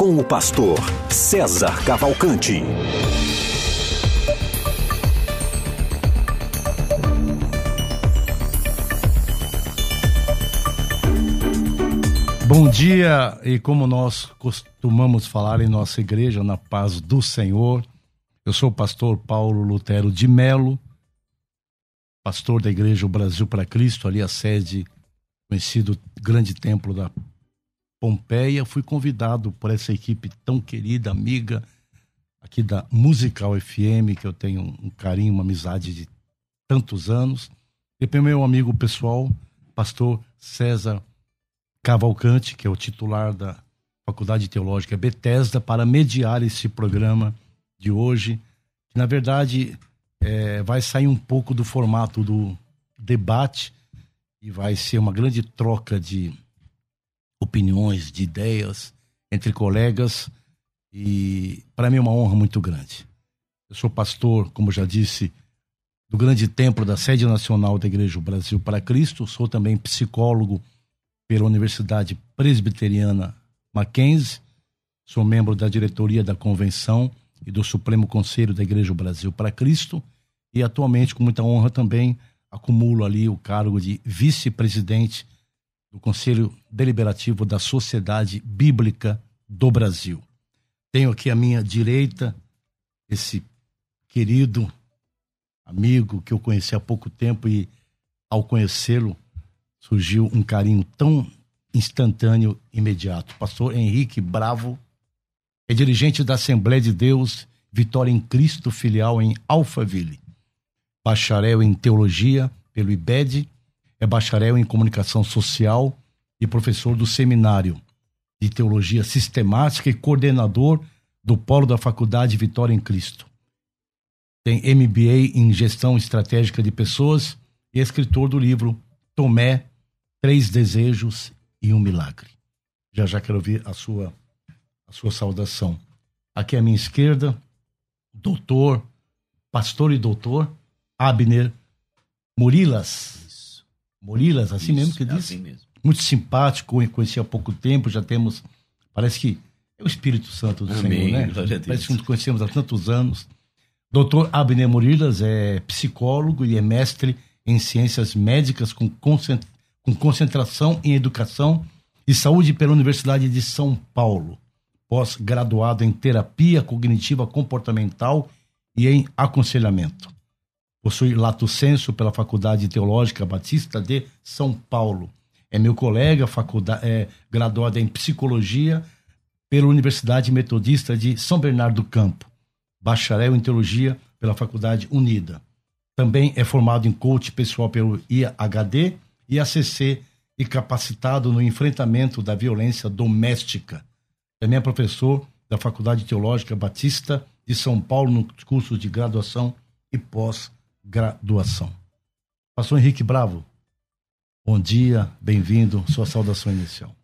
com o pastor César Cavalcante. Bom dia, e como nós costumamos falar em nossa igreja, na paz do Senhor, eu sou o pastor Paulo Lutero de Melo, pastor da Igreja Brasil para Cristo, ali a sede, conhecido grande templo da Pompeia, fui convidado por essa equipe tão querida, amiga, aqui da Musical FM, que eu tenho um carinho, uma amizade de tantos anos, e pelo meu amigo pessoal, pastor César Cavalcante, que é o titular da Faculdade Teológica Bethesda, para mediar esse programa de hoje, que na verdade é, vai sair um pouco do formato do debate e vai ser uma grande troca de opiniões, de ideias entre colegas e para mim é uma honra muito grande. Eu sou pastor, como já disse, do grande templo da sede nacional da Igreja Brasil para Cristo, sou também psicólogo pela Universidade Presbiteriana Mackenzie, sou membro da diretoria da convenção e do Supremo Conselho da Igreja Brasil para Cristo. E atualmente com muita honra também acumulo ali o cargo de vice-presidente do Conselho Deliberativo da Sociedade Bíblica do Brasil. Tenho aqui à minha direita esse querido amigo que eu conheci há pouco tempo e ao conhecê-lo surgiu um carinho tão instantâneo, imediato. Pastor Henrique Bravo é dirigente da Assembleia de Deus Vitória em Cristo, filial em Alphaville. Bacharel em Teologia pelo IBED é bacharel em comunicação social e professor do seminário de teologia sistemática e coordenador do polo da Faculdade Vitória em Cristo. Tem MBA em gestão estratégica de pessoas e é escritor do livro Tomé, Três Desejos e um Milagre. Já já quero ouvir a sua, a sua saudação. Aqui à minha esquerda, doutor, pastor e doutor, Abner Murilas. Morilas, assim Isso, mesmo que é diz? Assim mesmo. Muito simpático, conheci há pouco tempo, já temos. Parece que é o Espírito Santo do Amém, Senhor, né? Parece que nos conhecemos há tantos anos. Doutor Abner Morilas é psicólogo e é mestre em ciências médicas com, com concentração em educação e saúde pela Universidade de São Paulo. Pós-graduado em terapia cognitiva comportamental e em aconselhamento. Possui lato senso pela Faculdade Teológica Batista de São Paulo. É meu colega, faculdade, é, graduado em Psicologia pela Universidade Metodista de São Bernardo do Campo. Bacharel em Teologia pela Faculdade Unida. Também é formado em coach pessoal pelo IHD e ACC e capacitado no enfrentamento da violência doméstica. Também é professor da Faculdade Teológica Batista de São Paulo no curso de graduação e pós graduação. Pastor Henrique Bravo, bom dia, bem-vindo, sua saudação inicial.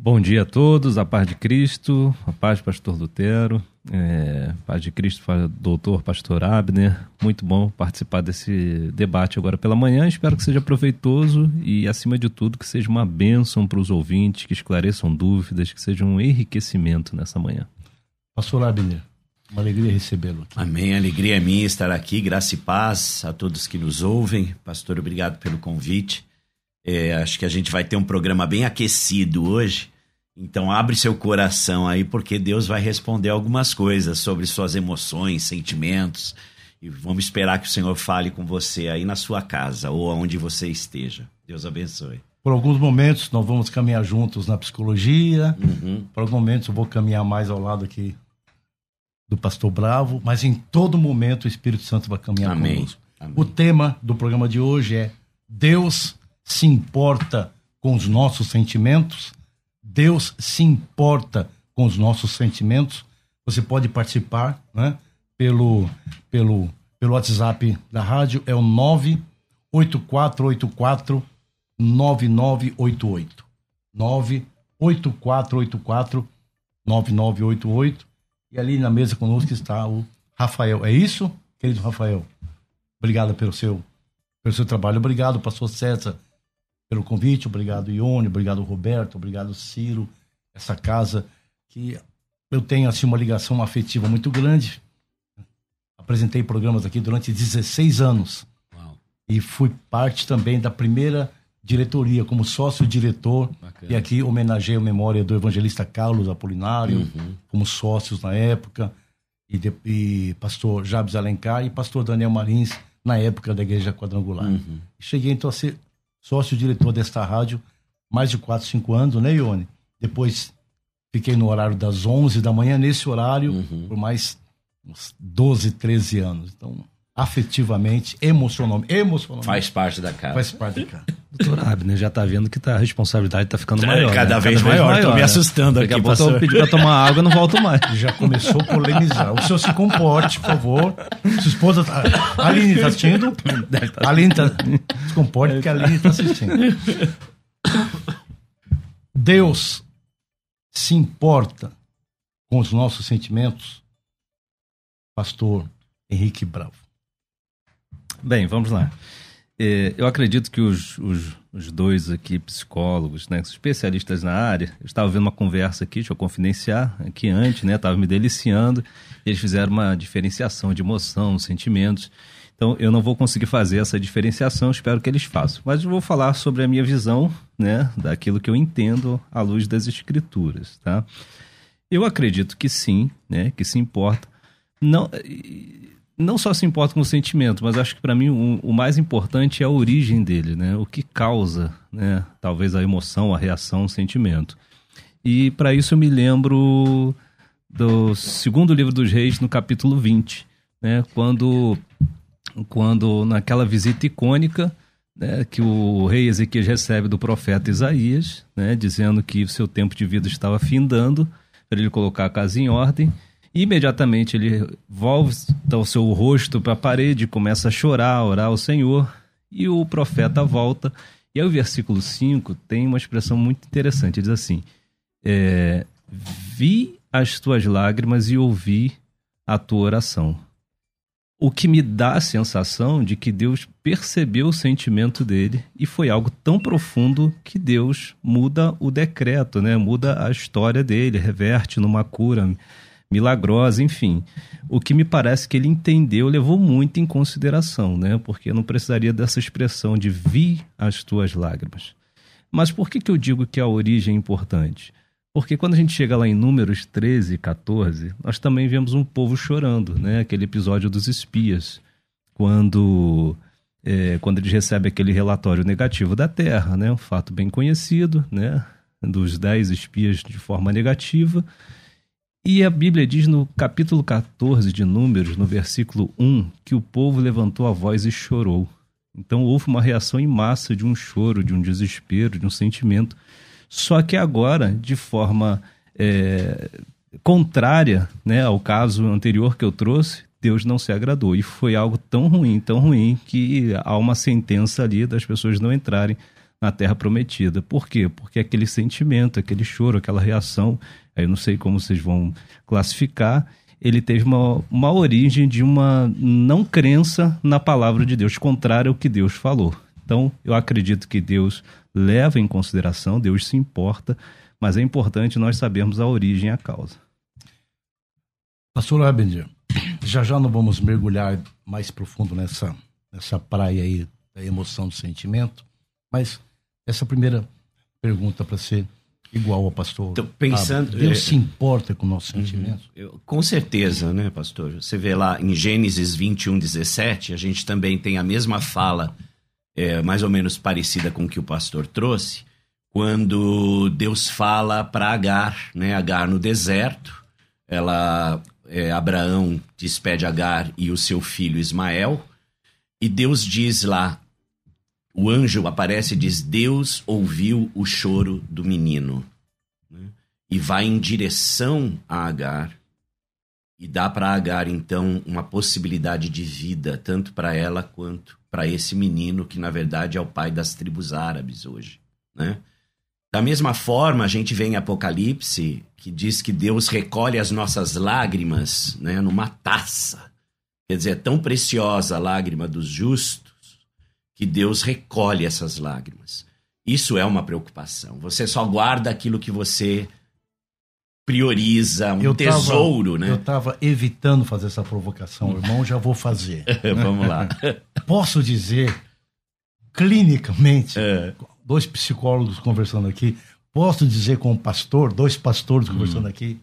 Bom dia a todos, a paz de Cristo, a paz pastor Lutero, é, paz de Cristo, doutor pastor Abner. Muito bom participar desse debate agora pela manhã. Espero que seja proveitoso e, acima de tudo, que seja uma bênção para os ouvintes, que esclareçam dúvidas, que seja um enriquecimento nessa manhã. Pastor Abner, uma alegria recebê-lo aqui. Amém. Alegria é minha estar aqui. Graça e paz a todos que nos ouvem. Pastor, obrigado pelo convite. É, acho que a gente vai ter um programa bem aquecido hoje. Então abre seu coração aí, porque Deus vai responder algumas coisas sobre suas emoções, sentimentos. E vamos esperar que o Senhor fale com você aí na sua casa ou onde você esteja. Deus abençoe. Por alguns momentos nós vamos caminhar juntos na psicologia. Uhum. Por alguns momentos eu vou caminhar mais ao lado aqui do pastor Bravo, mas em todo momento o Espírito Santo vai caminhar Amém. conosco. Amém. O tema do programa de hoje é Deus se importa com os nossos sentimentos. Deus se importa com os nossos sentimentos. Você pode participar, né? pelo, pelo, pelo WhatsApp da rádio, é o 98484 9988. 98484 9988. E ali na mesa conosco está o Rafael. É isso, querido Rafael? Obrigado pelo seu, pelo seu trabalho. Obrigado, pastor César, pelo convite. Obrigado, Ione. Obrigado, Roberto. Obrigado, Ciro. Essa casa que eu tenho assim uma ligação afetiva muito grande. Apresentei programas aqui durante 16 anos. Uau. E fui parte também da primeira diretoria como sócio-diretor. E aqui homenageei a memória do evangelista Carlos Apolinário, uhum. como sócios na época, e, de, e pastor Jabes Alencar e pastor Daniel Marins, na época da Igreja Quadrangular. Uhum. Cheguei então a ser sócio-diretor desta rádio mais de 4, 5 anos, né, Ione? Depois fiquei no horário das 11 da manhã, nesse horário, uhum. por mais uns 12, 13 anos. Então, afetivamente, emocionalmente, emocionalmente. Faz parte da casa. Faz parte da casa. Doutor Abner já tá vendo que tá, a responsabilidade tá ficando maior. É, cada, né? vez, cada maior, vez maior. Tô me assustando Daqui aqui. Daqui a pouco eu pedir pra tomar água e não volto mais. Já começou a polemizar. O senhor se comporte, por favor. Sua esposa tá... A Aline tá assistindo? A Aline tá... Se comporte porque a Aline tá assistindo. Deus se importa com os nossos sentimentos? Pastor Henrique Bravo. Bem, vamos lá. É, eu acredito que os, os, os, dois aqui, psicólogos, né, especialistas na área, eu estava vendo uma conversa aqui, deixa eu confidenciar, aqui antes, né, estava me deliciando, eles fizeram uma diferenciação de emoção, sentimentos. Então, eu não vou conseguir fazer essa diferenciação, espero que eles façam. Mas eu vou falar sobre a minha visão, né, daquilo que eu entendo à luz das escrituras, tá? Eu acredito que sim, né, que se importa. Não, não só se importa com o sentimento, mas acho que para mim o, o, mais importante é a origem dele, né? O que causa, né? Talvez a emoção, a reação, o sentimento. E para isso eu me lembro do segundo livro dos reis, no capítulo 20, né? Quando, quando naquela visita icônica, né, que o rei Ezequias recebe do profeta Isaías, né, dizendo que seu tempo de vida estava findando, para ele colocar a casa em ordem, Imediatamente ele volta o seu rosto para a parede, começa a chorar, orar ao Senhor, e o profeta volta. E aí o versículo 5 tem uma expressão muito interessante, diz assim, é, vi as tuas lágrimas e ouvi a tua oração. O que me dá a sensação de que Deus percebeu o sentimento dele e foi algo tão profundo que Deus muda o decreto, né? muda a história dele, reverte numa cura, milagrosa, enfim. O que me parece que ele entendeu, levou muito em consideração, né? Porque não precisaria dessa expressão de vi as tuas lágrimas. Mas por que, que eu digo que a origem é importante? Porque quando a gente chega lá em Números 13 e 14, nós também vemos um povo chorando, né? Aquele episódio dos espias, quando, é, quando eles recebem aquele relatório negativo da terra, né? Um fato bem conhecido, né? Dos dez espias de forma negativa. E a Bíblia diz no capítulo 14 de Números, no versículo 1, que o povo levantou a voz e chorou. Então houve uma reação em massa de um choro, de um desespero, de um sentimento. Só que agora, de forma é, contrária né, ao caso anterior que eu trouxe, Deus não se agradou. E foi algo tão ruim, tão ruim, que há uma sentença ali das pessoas não entrarem na terra prometida. Por quê? Porque aquele sentimento, aquele choro, aquela reação eu não sei como vocês vão classificar, ele teve uma, uma origem de uma não crença na palavra de Deus, contrária ao que Deus falou. Então, eu acredito que Deus leva em consideração, Deus se importa, mas é importante nós sabermos a origem e a causa. Pastor Abendir, já já não vamos mergulhar mais profundo nessa, nessa praia aí da emoção do sentimento, mas essa primeira pergunta para ser igual ao pastor. Então, pensando, ah, Deus é, se importa com nossos uhum. sentimentos? Eu, com certeza, né, pastor? Você vê lá em Gênesis 21, 17, a gente também tem a mesma fala, é, mais ou menos parecida com o que o pastor trouxe, quando Deus fala para Agar, né, Agar no deserto, ela, é, Abraão despede Agar e o seu filho Ismael, e Deus diz lá, o anjo aparece e diz: Deus ouviu o choro do menino. Né? E vai em direção a Agar E dá para Agar, então, uma possibilidade de vida, tanto para ela quanto para esse menino, que na verdade é o pai das tribos árabes hoje. Né? Da mesma forma, a gente vê em Apocalipse que diz que Deus recolhe as nossas lágrimas né, numa taça. Quer dizer, é tão preciosa a lágrima dos justos que Deus recolhe essas lágrimas. Isso é uma preocupação. Você só guarda aquilo que você prioriza, um Eu tesouro, tava, né? Eu estava evitando fazer essa provocação, irmão, já vou fazer. Vamos lá. Posso dizer, clinicamente, É. dois psicólogos conversando aqui, posso dizer com um pastor, dois pastores conversando Hum. aqui,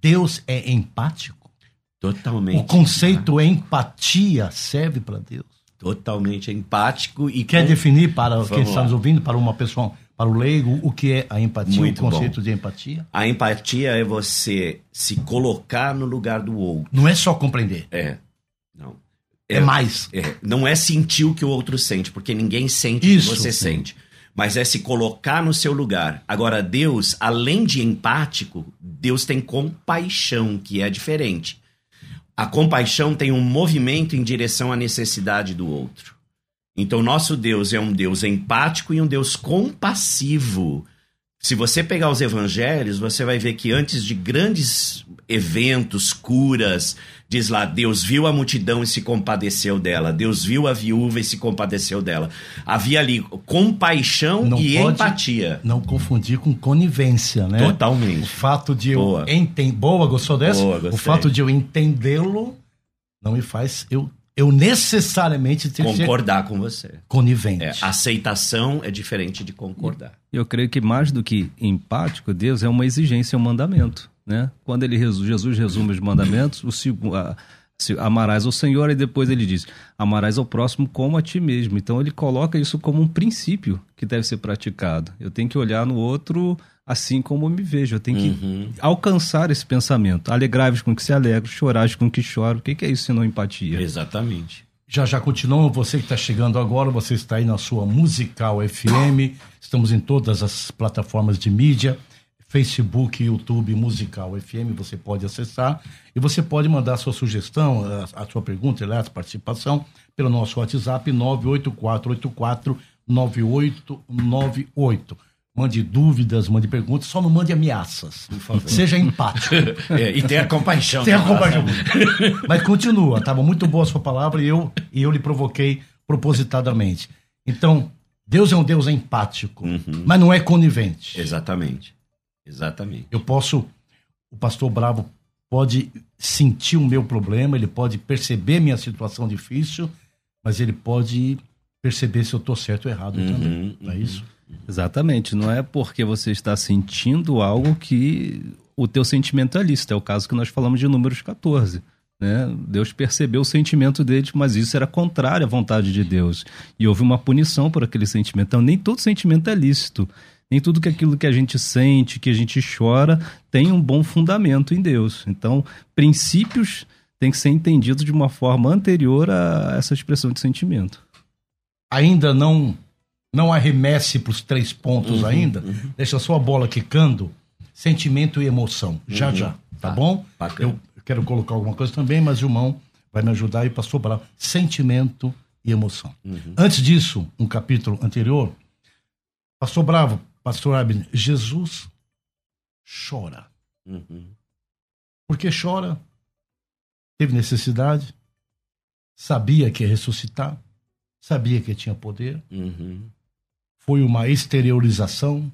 Deus é empático? Totalmente. O conceito empatia serve para Deus? Totalmente empático e Quer com- definir para quem Vamos está lá. nos ouvindo, para uma pessoa, para o leigo, o que é a empatia, Muito o conceito de empatia? A empatia é você se colocar no lugar do outro. Não é só compreender, É. Não. é, mais. É, não é sentir o que o outro sente, porque ninguém sente Isso. o que você sente. Mas é se colocar no seu lugar. Agora, Deus, além de empático, Deus tem compaixão, que é diferente. A compaixão tem um movimento em direção à necessidade do outro. Então, nosso Deus é um Deus empático e um Deus compassivo. Se você pegar os evangelhos, você vai ver que antes de grandes eventos, curas, diz lá, Deus viu a multidão e se compadeceu dela. Deus viu a viúva e se compadeceu dela. Havia ali compaixão Não e pode- empatia. Não confundir com conivência, né? O Totalmente. fato de eu entender. Boa, gostou dessa? Boa, o fato de eu entendê-lo não me faz eu, eu necessariamente ter que ser Concordar com você. conivente. É, aceitação é diferente de concordar. Eu creio que mais do que empático, Deus é uma exigência, um mandamento. Né? Quando ele resu- Jesus resume os mandamentos, o segu- a- se- amarás ao Senhor, e depois ele diz: amarás ao próximo como a ti mesmo. Então ele coloca isso como um princípio que deve ser praticado. Eu tenho que olhar no outro assim como eu me vejo. Eu tenho que Uhum. alcançar esse pensamento. Alegrai-vos com o que se alegra, chorais com o que chora. O que que é isso senão empatia? Exatamente. Já já continuam, você que está chegando agora, você está aí na sua Musical FM, estamos em todas as plataformas de mídia, Facebook, YouTube, Musical FM, você pode acessar e você pode mandar a sua sugestão, a, a sua pergunta, aliás, participação, pelo nosso WhatsApp 98484 9898. Mande dúvidas, mande perguntas, só não mande ameaças. Seja empático. É, e tenha compaixão. Tenha compaixão. Mas continua, estava muito boa a sua palavra e eu, e eu lhe provoquei propositadamente. Então, Deus é um Deus empático, mas não é conivente. Exatamente. Exatamente. Eu posso, o pastor Bravo pode sentir o meu problema, ele pode perceber minha situação difícil, mas ele pode perceber se eu estou certo ou errado também. Não é isso? Exatamente. Não é porque você está sentindo algo que o teu sentimento é lícito. É o caso que nós falamos de Números 14. Né? Deus percebeu o sentimento deles, mas isso era contrário à vontade de Deus. E houve uma punição por aquele sentimento. Então, nem todo sentimento é lícito. Nem tudo que aquilo que a gente sente, que a gente chora, tem um bom fundamento em Deus. Então, princípios têm que ser entendidos de uma forma anterior a essa expressão de sentimento. ainda não não arremesse para os três pontos ainda, deixa só a bola quicando, sentimento e emoção. Já, já, tá, Tá, bom? bacana. Eu quero colocar alguma coisa também, mas o irmão vai me ajudar e pastor Bravo. Sentimento e emoção. Antes disso, um capítulo anterior, pastor Bravo, pastor Abner, Jesus chora. Uhum. Por que chora? Teve necessidade, sabia que ia ressuscitar, sabia que tinha poder, Uhum. foi uma exteriorização,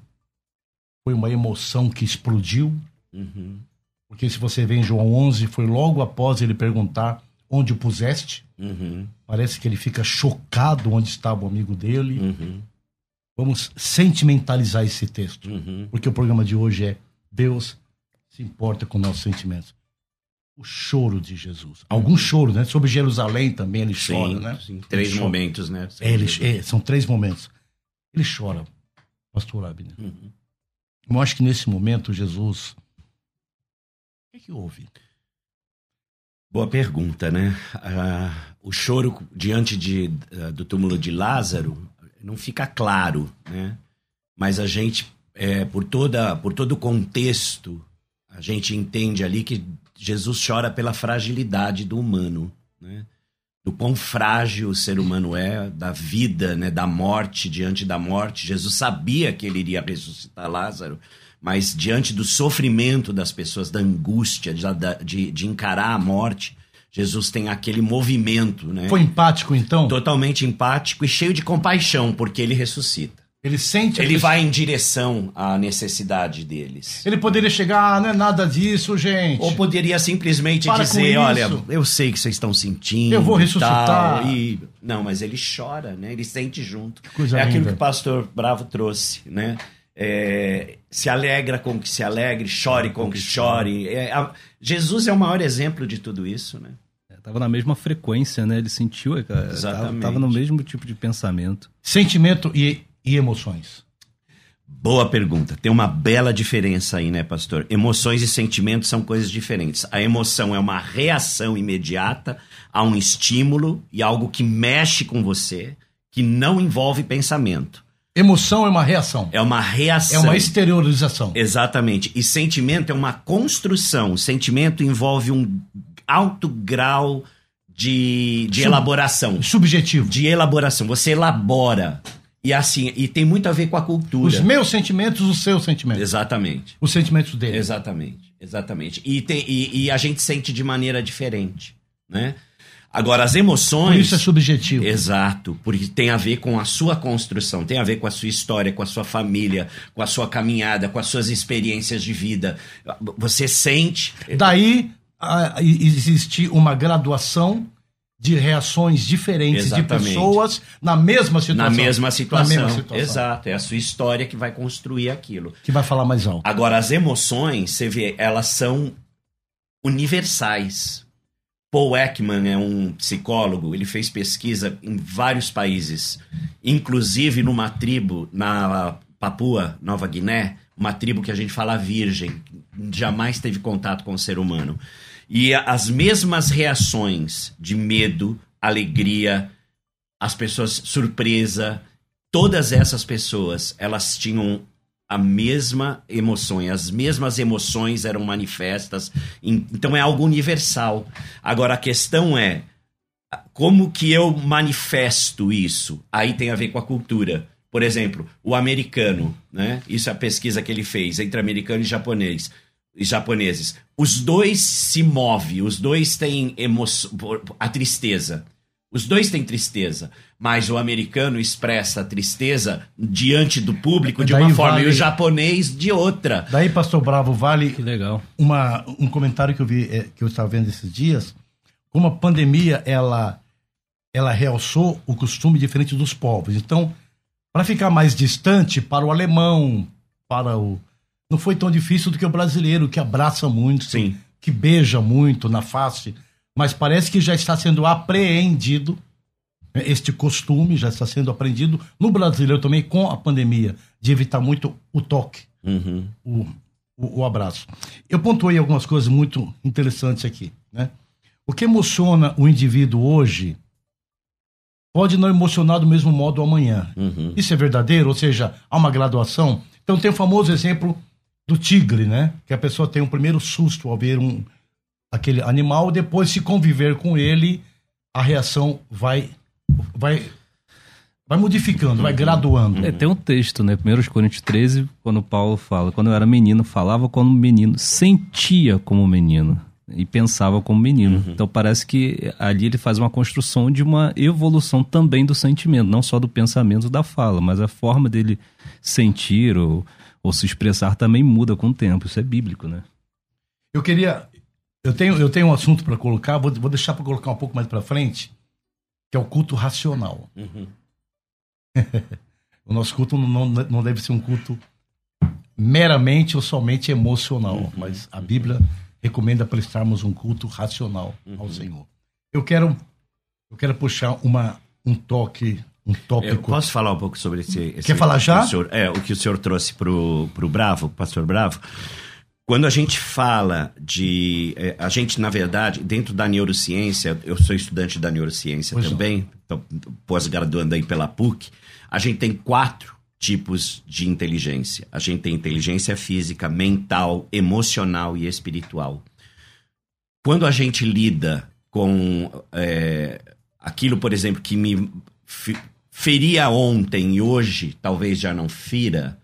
foi uma emoção que explodiu, Uhum. porque se você vê em João 11, foi logo após ele perguntar onde o puseste, Uhum. parece que ele fica chocado onde estava o amigo dele. Uhum. Vamos sentimentalizar esse texto, Uhum. porque o programa de hoje é Deus se importa com nossos sentimentos. O choro de Jesus. Algum choro, né? Sobre Jerusalém também ele chora, Sim, né? sim. Três Ele chora. momentos, né? É, ele, é, são três momentos. Ele chora, pastor Abner. Uhum. Eu acho que nesse momento Jesus. O que, que houve? Boa pergunta, né? Ah, o choro diante de, ah, do túmulo de Lázaro não fica claro, né? Mas a gente, é, por, toda, por todo o contexto, A gente entende ali que Jesus chora pela fragilidade do humano, né? Do quão frágil o ser humano é, da vida, né? Da morte, diante da morte. Jesus sabia que ele iria ressuscitar Lázaro, mas diante do sofrimento das pessoas, da angústia, de, de, de encarar a morte, Jesus tem aquele movimento, né? Foi empático, então? Totalmente empático e cheio de compaixão, porque ele ressuscita. Ele sente. Ele vai em direção à necessidade deles. Ele poderia chegar, ah, não é nada disso, gente. Ou poderia simplesmente Para dizer, olha, eu sei que vocês estão sentindo. Eu vou ressuscitar. Tal, e... Não, mas ele chora, né? Ele sente junto. Coisa é linda. aquilo que o pastor Bravo trouxe, né? É, se alegra com que se alegre, chore com que chore. É, a... Jesus é o maior exemplo de tudo isso, né? É, tava na mesma frequência, né? Ele sentiu, é, Exatamente. Tava, tava no mesmo tipo de pensamento. Sentimento e e emoções? Boa pergunta. Tem uma bela diferença aí, né, pastor? Emoções e sentimentos são coisas diferentes. A emoção é uma reação imediata a um estímulo e algo que mexe com você, que não envolve pensamento. Emoção é uma reação. É uma reação. É uma exteriorização. Exatamente. E sentimento é uma construção. O sentimento envolve um alto grau de, de Sub, elaboração. Subjetivo. De elaboração. Você elabora e assim, e tem muito a ver com a cultura. Os meus sentimentos, os seus sentimentos. Exatamente. Os sentimentos dele. Exatamente, exatamente. E, tem, e, e a gente sente de maneira diferente, né? Agora, as emoções. Por isso é subjetivo. Exato, porque tem a ver com a sua construção, tem a ver com a sua história, com a sua família, com a sua caminhada, com as suas experiências de vida. Você sente. Daí existe uma graduação de reações diferentes Exatamente. de pessoas na mesma situação. Na mesma situação. Na mesma situação. Exato. É a sua história que vai construir aquilo. Que vai falar mais alto. Agora, as emoções, você vê, elas são universais. Paul Ekman é um psicólogo, ele fez pesquisa em vários países, inclusive numa tribo na Papua, Nova Guiné, uma tribo que a gente fala virgem, jamais teve contato com o ser humano. E as mesmas reações de medo, alegria, as pessoas surpresa, todas essas pessoas, elas tinham a mesma emoção, as mesmas emoções eram manifestas, então é algo universal. Agora a questão é como que eu manifesto isso? Aí tem a ver com a cultura. Por exemplo, o americano, né? Isso é a pesquisa que ele fez entre americano e japonês japoneses. Os dois se movem, os dois têm emoção, a tristeza. Os dois têm tristeza, mas o americano expressa a tristeza diante do público de Daí uma forma vale... e o japonês de outra. Daí, pastor Bravo, vale que legal. Uma, um comentário que eu vi, é, que eu estava vendo esses dias, como a pandemia ela ela realçou o costume diferente dos povos. Então, para ficar mais distante para o alemão, para o não foi tão difícil do que o brasileiro, que abraça muito, Sim. que beija muito na face, mas parece que já está sendo apreendido né, este costume, já está sendo aprendido no brasileiro também com a pandemia, de evitar muito o toque, uhum. o, o, o, abraço. Eu pontuei algumas coisas muito interessantes aqui, né? O que emociona o indivíduo hoje pode não emocionar do mesmo modo amanhã. Uhum. Isso é verdadeiro? Ou seja, há uma graduação? Então tem o famoso exemplo do tigre, né? Que a pessoa tem um primeiro susto ao ver um aquele animal, depois se conviver com ele, a reação vai vai vai modificando, vai graduando. É, tem um texto, né? 1 Coríntios 13, quando Paulo fala, quando eu era menino, falava como menino, sentia como menino e pensava como menino. Uhum. Então parece que ali ele faz uma construção de uma evolução também do sentimento, não só do pensamento da fala, mas a forma dele sentir ou ou se expressar também muda com o tempo. Isso é bíblico, né? Eu queria. Eu tenho, eu tenho um assunto para colocar, vou, vou deixar para colocar um pouco mais para frente, que é o culto racional. Uhum. o nosso culto não, não deve ser um culto meramente ou somente emocional, uhum. mas a Bíblia recomenda prestarmos um culto racional uhum. ao Senhor. Eu quero, eu quero puxar uma, um toque um tópico. Eu posso falar um pouco sobre esse. esse Quer falar já? O senhor, é, o que o senhor trouxe pro, pro Bravo, pastor Bravo. Quando a gente fala de. É, a gente, na verdade, dentro da neurociência, eu sou estudante da neurociência pois também, pós-graduando aí pela PUC, a gente tem quatro tipos de inteligência. A gente tem inteligência física, mental, emocional e espiritual. Quando a gente lida com é, aquilo, por exemplo, que me feria ontem e hoje talvez já não fira,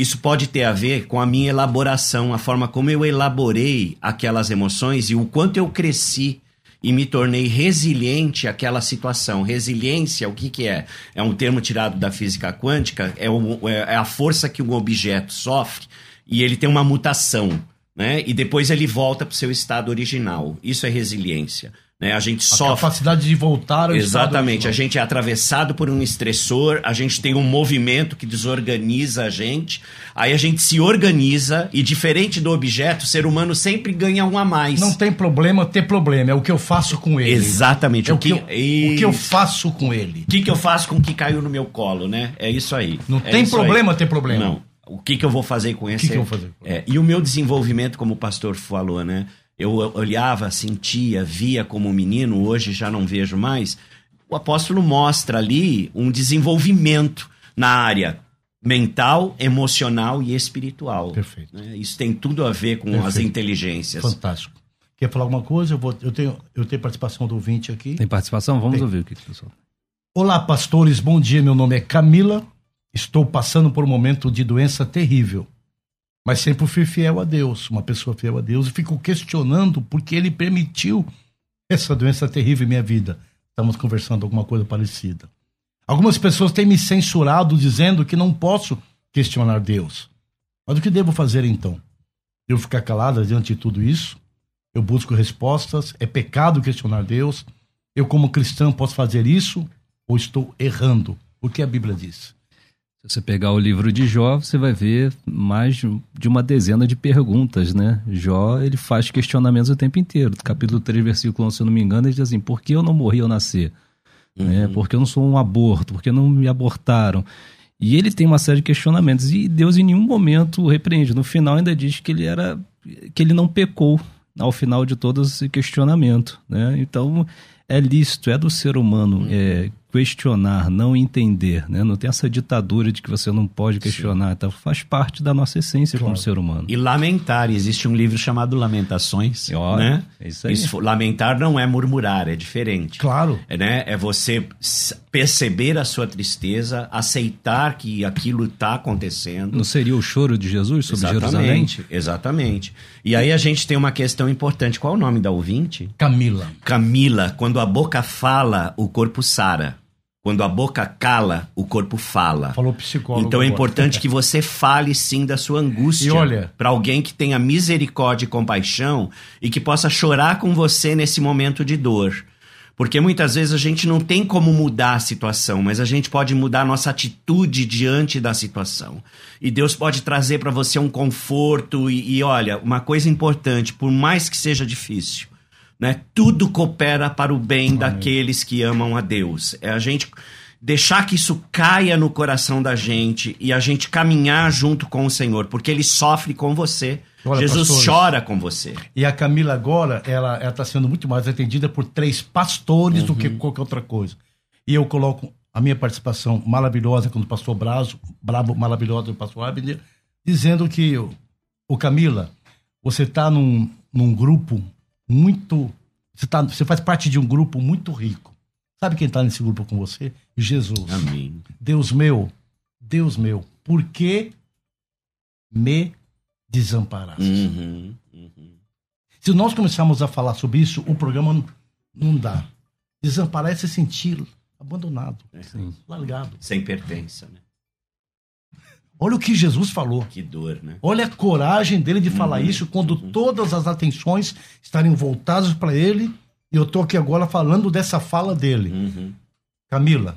isso pode ter a ver com a minha elaboração, a forma como eu elaborei aquelas emoções e o quanto eu cresci e me tornei resiliente àquela situação. Resiliência, o que, que é? É um termo tirado da física quântica, é, o, é a força que um objeto sofre e ele tem uma mutação, né? E depois ele volta para o seu estado original. Isso é resiliência. Né? A gente sofre. A capacidade de voltar ao Exatamente. A gente é atravessado por um estressor, a gente tem um movimento que desorganiza a gente, aí a gente se organiza e, diferente do objeto, o ser humano sempre ganha um a mais. Não tem problema ter problema, é o que eu faço com ele. Exatamente. É o, que, eu, o que eu faço com ele. O que, que eu faço com o que caiu no meu colo, né? É isso aí. Não é tem problema aí. ter problema. Não. O que, que eu vou fazer com esse? O que, que eu vou fazer? É, e o meu desenvolvimento, como o pastor falou, né? Eu olhava, sentia, via como menino, hoje já não vejo mais. O apóstolo mostra ali um desenvolvimento na área mental, emocional e espiritual. Perfeito. Né? Isso tem tudo a ver com Perfeito. as inteligências. Fantástico. Quer falar alguma coisa? Eu, vou, eu, tenho, eu tenho participação do ouvinte aqui. Tem participação? Vamos tem. ouvir o que, pessoal. Olá, pastores, bom dia. Meu nome é Camila. Estou passando por um momento de doença terrível mas sempre fui fiel a Deus, uma pessoa fiel a Deus, e fico questionando porque ele permitiu essa doença terrível em minha vida. Estamos conversando alguma coisa parecida. Algumas pessoas têm me censurado dizendo que não posso questionar Deus. Mas o que devo fazer então? Devo ficar calada diante de tudo isso? Eu busco respostas? É pecado questionar Deus? Eu, como cristão, posso fazer isso? Ou estou errando? O que a Bíblia diz? Se você pegar o livro de Jó, você vai ver mais de uma dezena de perguntas, né? Jó, ele faz questionamentos o tempo inteiro. Capítulo 3, versículo 11, se eu não me engano, ele diz assim, por que eu não morri ao nascer? Uhum. Né? Por que eu não sou um aborto? Por que não me abortaram? E ele tem uma série de questionamentos. E Deus em nenhum momento o repreende. No final ainda diz que ele era que ele não pecou ao final de todo esse questionamento. Né? Então, é lícito, é do ser humano uhum. é, questionar, não entender, né? Não tem essa ditadura de que você não pode questionar, então faz parte da nossa essência claro. como ser humano. E lamentar, existe um livro chamado Lamentações, Olha, né? É isso aí. Isso, lamentar não é murmurar, é diferente. Claro. É, né? é você perceber a sua tristeza, aceitar que aquilo está acontecendo. Não seria o choro de Jesus sobre exatamente, Jerusalém? Exatamente. E aí a gente tem uma questão importante. Qual é o nome da ouvinte? Camila. Camila, quando a boca fala, o corpo sara. Quando a boca cala, o corpo fala. Falou psicólogo. Então é importante que você fale sim da sua angústia. Para alguém que tenha misericórdia e compaixão e que possa chorar com você nesse momento de dor. Porque muitas vezes a gente não tem como mudar a situação, mas a gente pode mudar a nossa atitude diante da situação. E Deus pode trazer para você um conforto. E, e olha, uma coisa importante, por mais que seja difícil, né? Tudo coopera para o bem daqueles que amam a Deus. É a gente deixar que isso caia no coração da gente e a gente caminhar junto com o Senhor, porque ele sofre com você. Olha, Jesus pastores, chora com você. E a Camila agora, ela está sendo muito mais atendida por três pastores uhum. do que uhum. qualquer outra coisa. E eu coloco a minha participação maravilhosa com o pastor Brazo, brabo, maravilhosa do pastor Abner, dizendo que, o Camila, você está num, num grupo muito. Você, tá, você faz parte de um grupo muito rico. Sabe quem está nesse grupo com você? Jesus. Amém. Deus meu, Deus meu, por que me desamparaste? Uhum, uhum. Se nós começarmos a falar sobre isso, o programa não, não dá. Desamparar é se sentir abandonado, é. largado. Sem pertença, né? Olha o que Jesus falou. Que dor, né? Olha a coragem dele de falar uhum, isso quando uhum. todas as atenções estarem voltadas para ele. E eu estou aqui agora falando dessa fala dele. Uhum. Camila,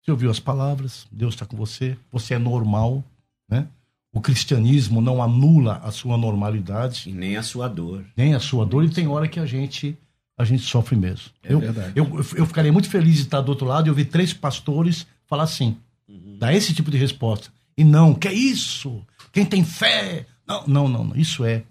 você ouviu as palavras? Deus está com você. Você é normal, né? O cristianismo não anula a sua normalidade. E nem a sua dor. Nem a sua dor. E tem hora que a gente a gente sofre mesmo. É eu, verdade. Eu, eu ficaria muito feliz de estar do outro lado e ouvir três pastores falar assim. Dá esse tipo de resposta. E não, que é isso? Quem tem fé? Não, não, não, não. Isso é.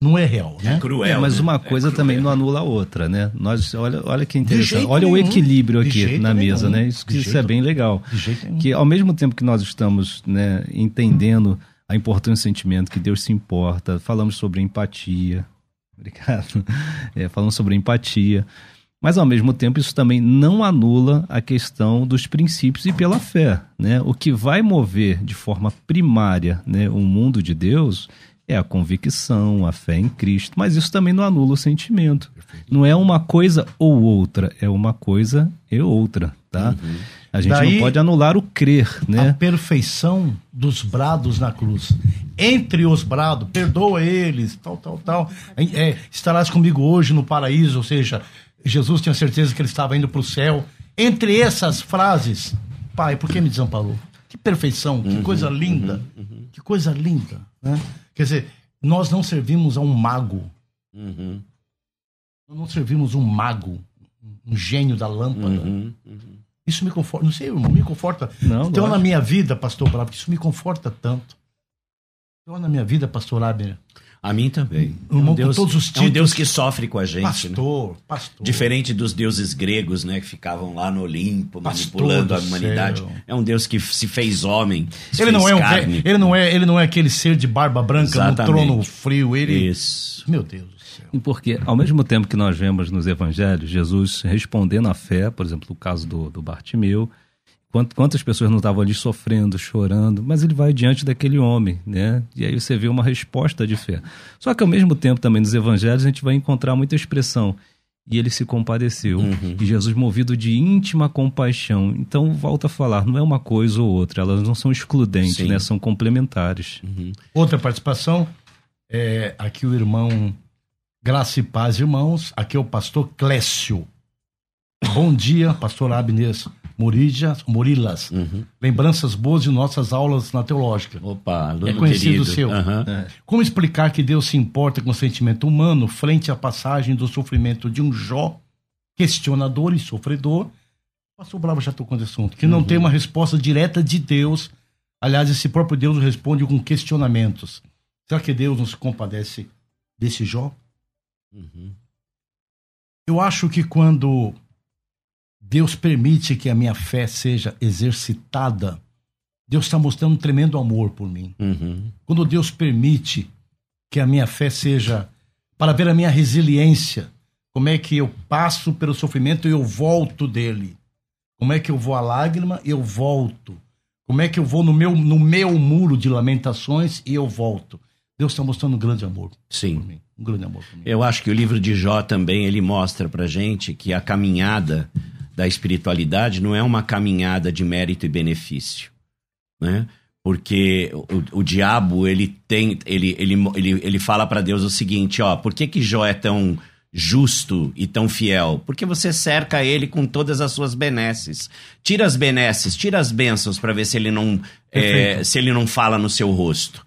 não é real, né? É cruel. É, mas né? uma coisa é também não anula a outra, né? Nós, olha, olha que interessante. Olha o nenhum. equilíbrio De aqui na mesa, nenhum. né? Isso, isso é bem legal. De jeito nenhum. Que ao mesmo tempo que nós estamos né, entendendo a importância do sentimento, que Deus se importa, falamos sobre empatia. Obrigado. É, falamos sobre empatia. Mas ao mesmo tempo isso também não anula a questão dos princípios e pela fé, né? O que vai mover de forma primária, né, o mundo de Deus é a convicção, a fé em Cristo, mas isso também não anula o sentimento. Não é uma coisa ou outra, é uma coisa e outra, tá? A gente Daí- não pode anular o crer, A né? perfeição dos brados na cruz. Entre os brados, perdoa eles, tal, tal, tal. É, estarás comigo hoje no paraíso, ou seja, Jesus tinha certeza que ele estava indo para o céu. Entre essas frases, Pai, por que me desamparou? Que perfeição, que coisa linda, que coisa linda. Né? Quer dizer, nós não servimos a um mago, Uhum, nós não servimos um mago, um gênio da lâmpada. uhum, uhum. Isso me conforta. Não sei, irmão, me conforta. Não, então, na minha vida, pastor Bravo, que isso me conforta tanto. Então, na minha vida, pastor Abner, A mim também. É um, Deus, todos os é um. Deus que sofre com a gente. né? pastor, pastor. Diferente dos deuses gregos, né, que ficavam lá no Olimpo, Pastor manipulando a humanidade. céu. É um Deus que se fez homem. se Ele não, fez é um, carne. ele, não é, ele não é aquele ser de barba branca Exatamente. no trono frio. Ele. Isso. Meu Deus do céu. E Porque, ao mesmo tempo que nós vemos nos evangelhos Jesus respondendo à fé, por exemplo, o caso do, do Bartimeu, quantas pessoas não estavam ali sofrendo, chorando, mas ele vai diante daquele homem, né? E aí você vê uma resposta de fé. Só que, ao mesmo tempo, também nos evangelhos, a gente vai encontrar muita expressão. E ele se compadeceu. Uhum. E Jesus, movido de íntima compaixão. Então, volta a falar, não é uma coisa ou outra, elas não são excludentes, Sim. né? São complementares. Outra participação é aqui o irmão Graça e Paz, irmãos. Aqui é o pastor Clécio. Bom dia, pastor Abner Murija, Murilas. Uhum. Lembranças boas de nossas aulas na teológica. Opa, aluno É conhecido querido. seu. Aham. Como explicar que Deus se importa com o sentimento humano frente à passagem do sofrimento de um Jó, questionador e sofredor? O pastor Bravo já tocou nesse assunto. Que não tem uma resposta direta de Deus. Aliás, esse próprio Deus responde com questionamentos. Será que Deus não se compadece desse Jó? Uhum. Eu acho que quando Deus permite que a minha fé seja exercitada, Deus está mostrando um tremendo amor por mim. Uhum. Quando Deus permite que a minha fé seja para ver a minha resiliência, como é que eu passo pelo sofrimento e eu volto dele. Como é que eu vou à lágrima e eu volto. Como é que eu vou no meu, no meu muro de lamentações e eu volto. Deus está mostrando um grande amor por Sim. mim. Um grande amor por mim. Eu acho que o livro de Jó também ele mostra pra gente que a caminhada da espiritualidade não é uma caminhada de mérito e benefício, né? Porque o, o diabo ele tem ele ele, ele, ele fala pra Deus o seguinte, ó, por que que Jó é tão justo e tão fiel? Porque você cerca ele com todas as suas benesses. Tira as benesses, tira as bênçãos pra ver se ele não é, se ele não fala no seu rosto.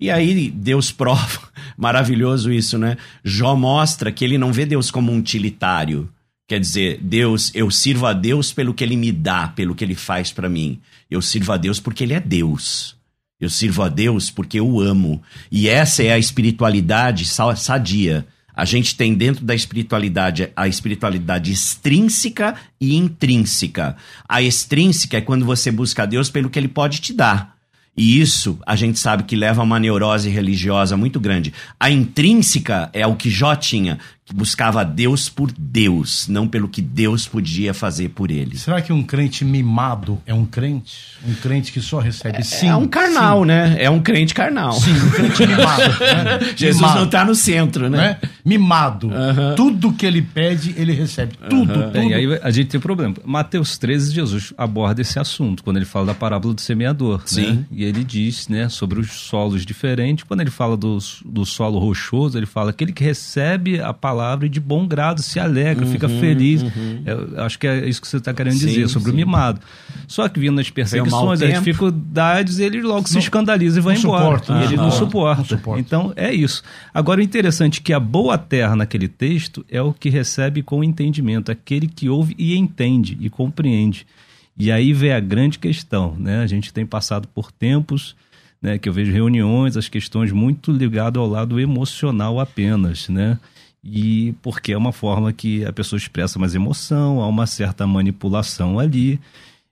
E aí Deus prova, maravilhoso isso, né? Jó mostra que ele não vê Deus como um utilitário. Quer dizer, Deus, eu sirvo a Deus pelo que ele me dá, pelo que ele faz pra mim. Eu sirvo a Deus porque ele é Deus. Eu sirvo a Deus porque eu o amo. E essa é a espiritualidade sa- sadia. A gente tem dentro da espiritualidade a espiritualidade extrínseca e intrínseca. A extrínseca é quando você busca a Deus pelo que ele pode te dar. E isso a gente sabe que leva a uma neurose religiosa muito grande. A intrínseca é o que Jó tinha, que buscava Deus por Deus, não pelo que Deus podia fazer por ele. Será que um crente mimado é um crente? Um crente que só recebe sim? é um carnal, né? É um crente carnal. Sim, um crente mimado. né? Jesus Mimado, não está no centro, né? né? Mimado. Aham. Tudo que ele pede, ele recebe. Tudo, tudo. Bem, aí a gente tem um problema. Mateus 13, Jesus aborda esse assunto, quando ele fala da parábola do semeador. Sim. Né? E ele diz né, sobre os solos diferentes. Quando ele fala do, do solo rochoso, ele fala aquele que recebe a palavra e de bom grado se alegra, fica feliz. Eu acho que é isso que você está querendo Uhum, Sim, dizer, sobre o sim. mimado. Só que vindo as perseguições, as dificuldades, ele logo se Não- escandaliza e vai embora. suporta, E ele não não suporta, suporta. não suporta. Então, é isso. Agora, o interessante é que a boa terra naquele texto é o que recebe com entendimento, aquele que ouve e entende e compreende. E aí vem a grande questão, né? A gente tem passado por tempos né? Que eu vejo reuniões, as questões muito ligadas ao lado emocional apenas, né? E porque é uma forma que a pessoa expressa mais emoção, há uma certa manipulação ali.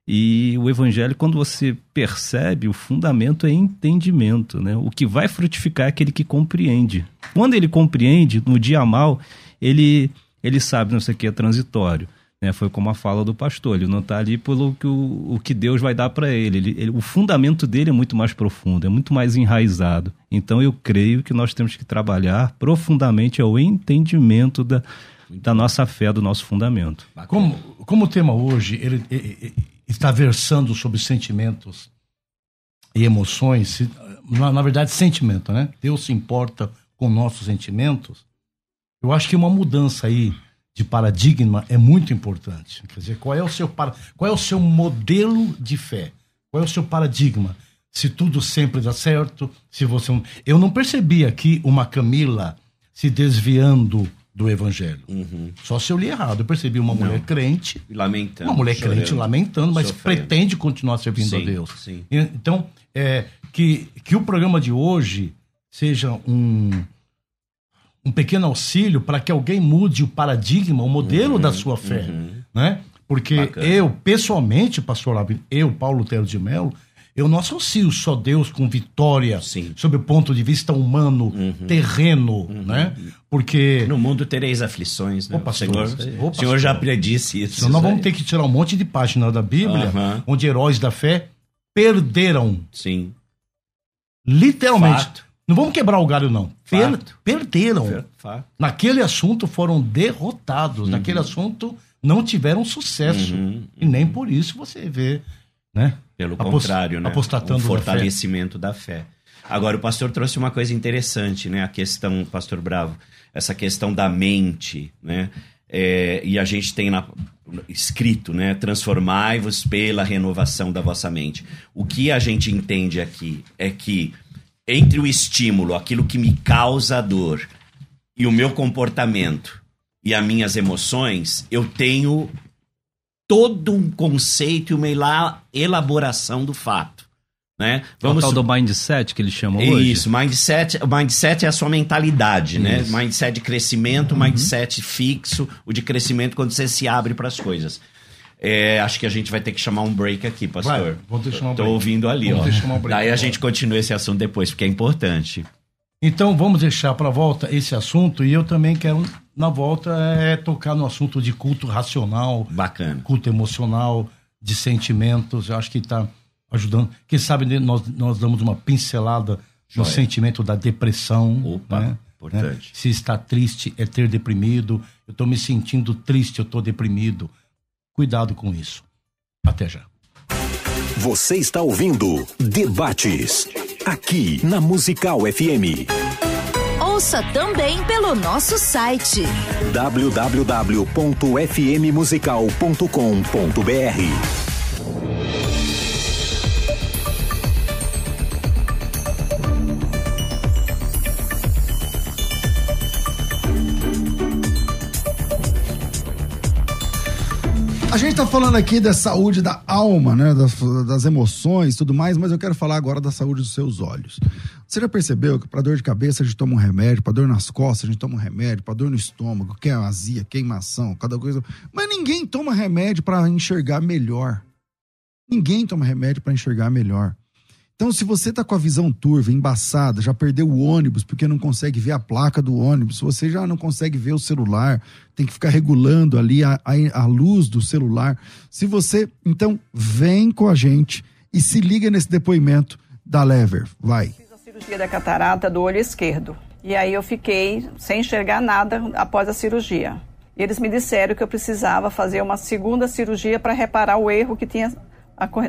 E o evangelho, quando você percebe, o fundamento é entendimento, né? O que vai frutificar é aquele que compreende. Quando ele compreende, no dia mal, ele, ele sabe, não sei o que é transitório. Né? Foi como a fala do pastor, ele não está ali pelo que o, o que Deus vai dar para ele. Ele, ele. O fundamento dele é muito mais profundo, é muito mais enraizado. Então eu creio que nós temos que trabalhar profundamente o entendimento da, da nossa fé, do nosso fundamento. Como, como o tema hoje, ele, ele está versando sobre sentimentos e emoções, na, na, verdade, sentimento, né? Deus se importa com nossos sentimentos. Eu acho que uma mudança aí de paradigma é muito importante. Quer dizer, qual é o seu para, qual é o seu modelo de fé? Qual é o seu paradigma? Se tudo sempre dá certo, se você eu não percebi aqui uma Camila se desviando do evangelho. Uhum. Só se eu li errado. Eu percebi uma mulher crente. Lamentando. Uma mulher chorando, crente lamentando, mas sofrendo. pretende continuar servindo sim, a Deus. Sim. Então, é, que, que o programa de hoje seja um, um pequeno auxílio para que alguém mude o paradigma, o modelo uhum, da sua fé. Uhum. Né? Porque Bacana. eu, pessoalmente, pastor Labino, eu, Paulo Lutero de Mello, eu não associo só Deus com vitória Sim. sob o ponto de vista humano, uhum. terreno, uhum. né? Porque... No mundo tereis aflições, né? Ô, pastor, o senhor, o senhor já predisse isso. Então nós vamos ter que tirar um monte de página da Bíblia uhum. onde heróis da fé perderam. Sim. Literalmente. Fato. Não vamos quebrar o galho, não. Per perderam. Fato. Naquele assunto foram derrotados. Uhum. Naquele assunto não tiveram sucesso. Uhum. E nem por isso você vê, né? Pelo Apost contrário, né? Apostatando o fortalecimento da fé. da fé. Agora, o pastor trouxe uma coisa interessante, né? A questão, pastor Bravo, essa questão da mente, né? É, e a gente tem na, escrito, né? Transformai-vos pela renovação da vossa mente. O que a gente entende aqui é que entre o estímulo, aquilo que me causa dor, e o meu comportamento e as minhas emoções, eu tenho todo um conceito e uma elaboração do fato. Né? Vamos o tal do mindset que eles chamam Isso, hoje. Isso, mindset, mindset é a sua mentalidade, né? Isso. né? Mindset de crescimento, uhum. mindset fixo, o de crescimento quando você se abre para as coisas. É, acho que a gente vai ter que chamar um break aqui, pastor. Vai, ter que chamar um Tô break. ouvindo ali, vamos ó. Um break, Daí a gente continua esse assunto depois, porque é importante. Então vamos deixar para volta esse assunto e eu também quero na volta é tocar no assunto de culto racional, bacana, culto emocional, de sentimentos. Eu acho que está ajudando. Quem sabe nós nós damos uma pincelada Joia. no sentimento da depressão, Opa, né? importante. Né? Se está triste é ter deprimido. Eu estou me sentindo triste, eu estou deprimido. Cuidado com isso. Até já. Você está ouvindo Debates aqui na Musical FM. Ouça também pelo nosso site www.fmmusical.com.br. A gente tá falando aqui da saúde da alma, né? Das, das emoções tudo mais, mas eu quero falar agora da saúde dos seus olhos. Você já percebeu que para dor de cabeça a gente toma um remédio, para dor nas costas a gente toma um remédio, para dor no estômago, que é azia, queimação, cada coisa. Mas ninguém toma remédio para enxergar melhor. Ninguém toma remédio para enxergar melhor. Então, se você está com a visão turva, embaçada, já perdeu o ônibus porque não consegue ver a placa do ônibus, você já não consegue ver o celular, tem que ficar regulando ali a, a, a luz do celular. Se você. Então, vem com a gente e se liga nesse depoimento da Lever. Vai. Fiz a cirurgia da catarata do olho esquerdo. E aí eu fiquei sem enxergar nada após a cirurgia. E eles me disseram que eu precisava fazer uma segunda cirurgia para reparar o erro que tinha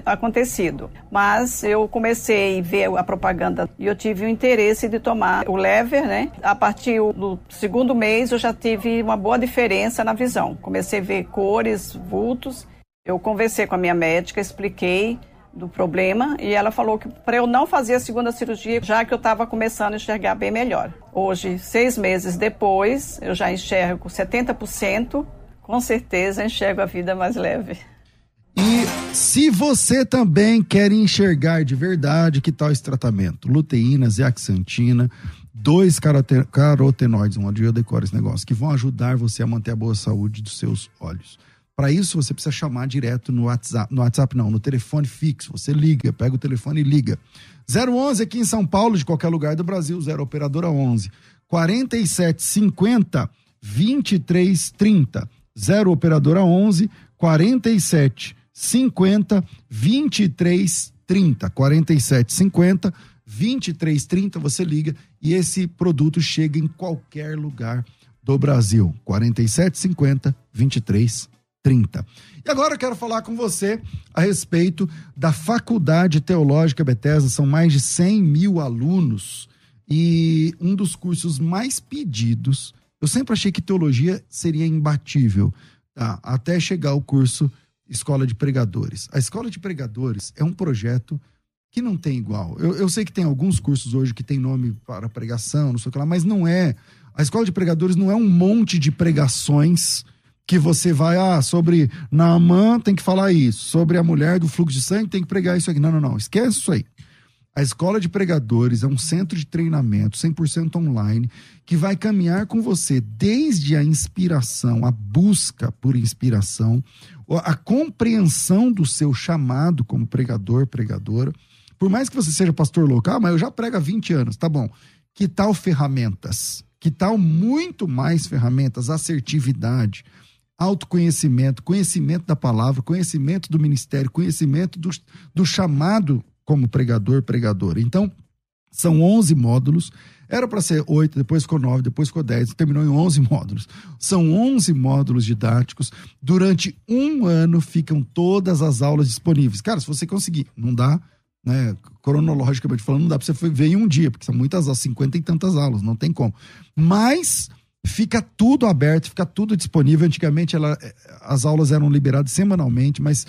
acontecido. Mas eu comecei a ver a propaganda e eu tive o interesse de tomar o lever, né? A partir do segundo mês eu já tive uma boa diferença na visão. Comecei a ver cores, vultos. Eu conversei com a minha médica, expliquei do problema e ela falou que para eu não fazer a segunda cirurgia, já que eu estava começando a enxergar bem melhor. Hoje, seis meses depois, eu já enxergo 70%, com certeza enxergo a vida mais leve. E Se você também quer enxergar de verdade, que tal esse tratamento? Luteína, zeaxantina, dois carotenoides, dia eu decoro esse negócio, que vão ajudar você a manter a boa saúde dos seus olhos. Para isso, você precisa chamar direto no WhatsApp, no WhatsApp não, no telefone fixo. Você liga, pega o telefone e liga. 011 aqui em São Paulo, de qualquer lugar do Brasil, 0 operadora 11 4750 2330. 0 operadora 11 47 50 23 30. 47 50 23 30. Você liga e esse produto chega em qualquer lugar do Brasil. 47 50 23 30. E agora eu quero falar com você a respeito da Faculdade Teológica Bethesda. São mais de 100 mil alunos e um dos cursos mais pedidos. Eu sempre achei que teologia seria imbatível, tá? até chegar o curso Escola de Pregadores. A Escola de Pregadores é um projeto que não tem igual. Eu, eu sei que tem alguns cursos hoje que tem nome para pregação, não sei o que lá, mas não é. A Escola de Pregadores não é um monte de pregações que você vai, ah, sobre Naamã tem que falar isso, sobre a mulher do fluxo de sangue tem que pregar isso aqui. Não, não, não, esquece isso aí. A Escola de Pregadores é um centro de treinamento 100% online que vai caminhar com você desde a inspiração, a busca por inspiração, a compreensão do seu chamado como pregador, pregadora. Por mais que você seja pastor local, mas eu já prego há 20 anos, tá bom. Que tal ferramentas? Que tal muito mais ferramentas? Assertividade, autoconhecimento, conhecimento da palavra, conhecimento do ministério, conhecimento do, do chamado como pregador, pregadora. Então, são 11 módulos. Era para ser 8, depois ficou 9, depois ficou 10, terminou em 11 módulos. São 11 módulos didáticos. Durante um ano ficam todas as aulas disponíveis. Cara, se você conseguir, não dá, né, cronologicamente falando, não dá para você ver em um dia, porque são muitas aulas, 50 e tantas aulas, não tem como. Mas fica tudo aberto, fica tudo disponível. Antigamente ela, as aulas eram liberadas semanalmente, mas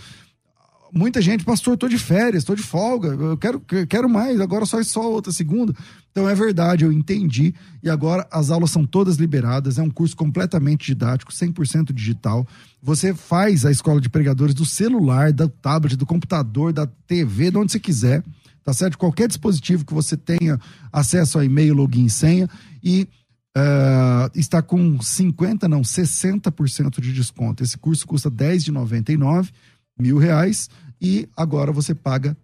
muita gente, pastor, estou de férias, estou de folga, eu quero, quero mais, agora só é só outra segunda. Então é verdade, eu entendi. E agora as aulas são todas liberadas, é um curso completamente didático, 100% digital. Você faz a escola de pregadores do celular, da tablet, do computador, da TV, de onde você quiser, tá certo? Qualquer dispositivo que você tenha acesso a e-mail, login e senha. E Uh, está com 50, não, 60% de desconto. Esse curso custa 10 de 99 mil reais e agora você paga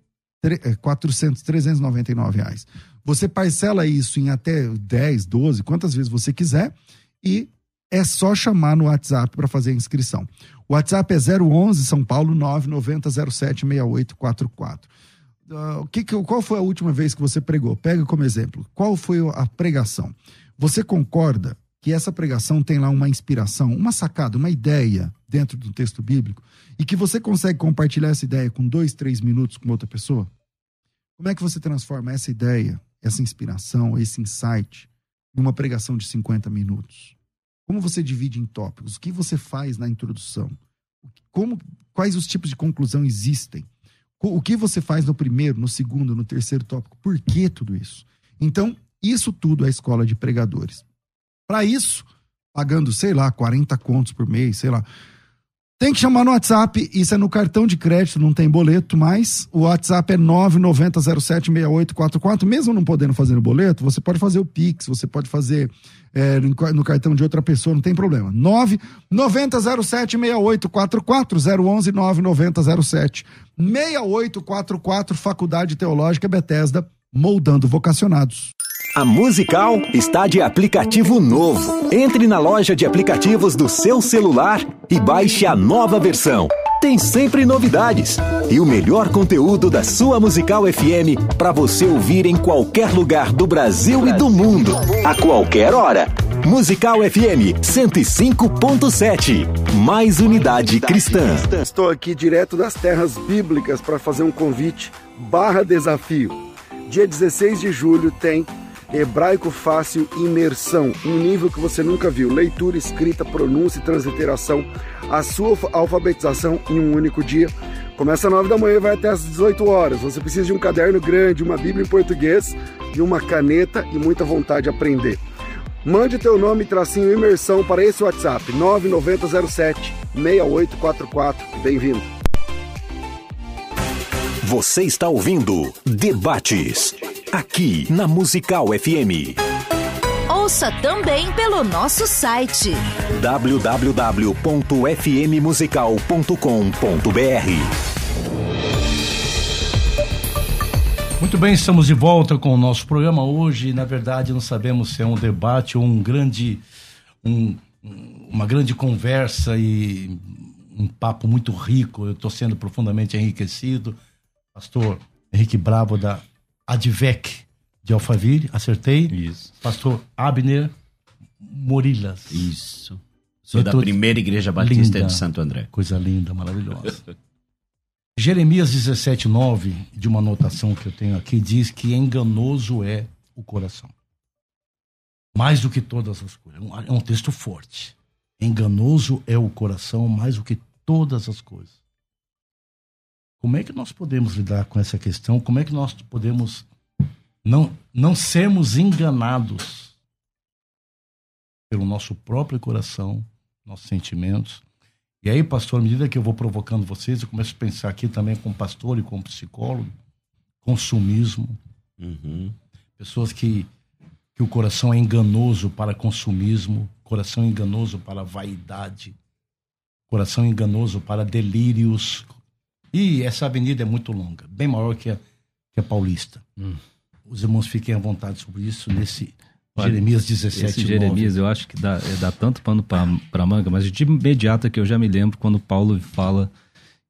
400, 399 é, reais. Você parcela isso em até 10, 12, quantas vezes você quiser e é só chamar no WhatsApp para fazer a inscrição. O WhatsApp é 011 São Paulo 990076844. Uh, que, qual foi a última vez que você pregou? Pega como exemplo. Qual foi a pregação? Você concorda que essa pregação tem lá uma inspiração, uma sacada, uma ideia dentro do texto bíblico e que você consegue compartilhar essa ideia com dois, três minutos com outra pessoa? Como é que você transforma essa ideia, essa inspiração, esse insight numa pregação de 50 minutos? Como você divide em tópicos? O que você faz na introdução? Como, quais os tipos de conclusão existem? O que você faz no primeiro, no segundo, no terceiro tópico? Por que tudo isso? Então, isso tudo é escola de pregadores. Para isso, pagando, sei lá, 40 contos por mês, sei lá. Tem que chamar no WhatsApp, isso é no cartão de crédito, não tem boleto, mas o WhatsApp é 990076844. Mesmo não podendo fazer no boleto, você pode fazer o Pix, você pode fazer é, no, cartão de outra pessoa, não tem problema. 990076844, 011 990076844, Faculdade Teológica Bethesda, moldando vocacionados. A Musical está de aplicativo novo. Entre na loja de aplicativos do seu celular e baixe a nova versão. Tem sempre novidades e o melhor conteúdo da sua Musical FM para você ouvir em qualquer lugar do Brasil e do mundo, a qualquer hora. Musical FM 105.7. Mais unidade cristã. Estou aqui direto das terras bíblicas para fazer um convite barra desafio. Dia 16 de julho tem Hebraico Fácil Imersão, um nível que você nunca viu. Leitura, escrita, pronúncia e transliteração. A sua alfabetização em um único dia. Começa às 9 da manhã e vai até às 18 horas. Você precisa de um caderno grande, uma Bíblia em português e uma caneta e muita vontade de aprender. Mande teu nome e tracinho imersão para esse WhatsApp 9907 6844. Bem-vindo. Você está ouvindo Debates, aqui na Musical FM. Ouça também pelo nosso site www.fmmusical.com.br. Muito bem, estamos de volta com o nosso programa hoje. Na verdade, não sabemos se é um debate ou um grande, um, uma grande conversa e um papo muito rico. Eu estou sendo profundamente enriquecido. Pastor Henrique Bravo da Advec de Alphaville, acertei. Isso. Pastor Abner Morilas. Isso. Sou da Leitor- primeira igreja batista Linda. de Santo André. Coisa linda, maravilhosa. Jeremias 17, 9, de uma anotação que eu tenho aqui, diz que enganoso é o coração. Mais do que todas as coisas. É um- É um texto forte. Enganoso é o coração mais do que todas as coisas. Como é que nós podemos lidar com essa questão? Como é que nós podemos não, não sermos enganados pelo nosso próprio coração, nossos sentimentos? E aí, pastor, à medida que eu vou provocando vocês, eu começo a pensar aqui também como pastor e como psicólogo, consumismo, Uhum. pessoas que, que o coração é enganoso para consumismo, coração enganoso para vaidade, coração enganoso para delírios. E essa avenida é muito longa, bem maior que a, que a Paulista. Hum. Os irmãos fiquem à vontade sobre isso nesse Olha, Jeremias 17, Esse Jeremias, eu acho que dá, é, dá tanto pano para manga, mas de imediato que eu já me lembro quando Paulo fala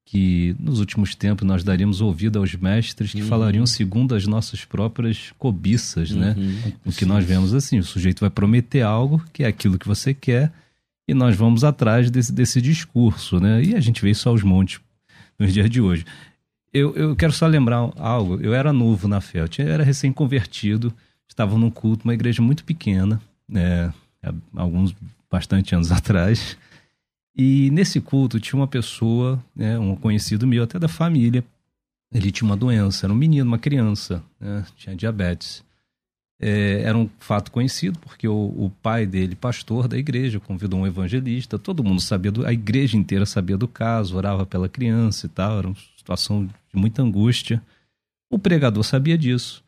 que nos últimos tempos nós daríamos ouvido aos mestres que falariam segundo as nossas próprias cobiças, né? O que nós vemos assim, o sujeito vai prometer algo que é aquilo que você quer e nós vamos atrás desse, desse discurso, né? E a gente vê isso aos montes nos dias de hoje. Eu, eu quero só lembrar algo. Eu era novo na fé, eu tinha- era recém-convertido, estava num culto, uma igreja muito pequena, né, alguns bastante anos atrás. E nesse culto tinha uma pessoa, né, um conhecido meu, até da família. Ele tinha uma doença, era um menino, uma criança, né, tinha diabetes. É, era um fato conhecido porque o, o pai dele, pastor da igreja, convidou um evangelista. Todo mundo sabia, do, a igreja inteira sabia do caso, orava pela criança e tal. Era uma situação de muita angústia. O pregador sabia disso.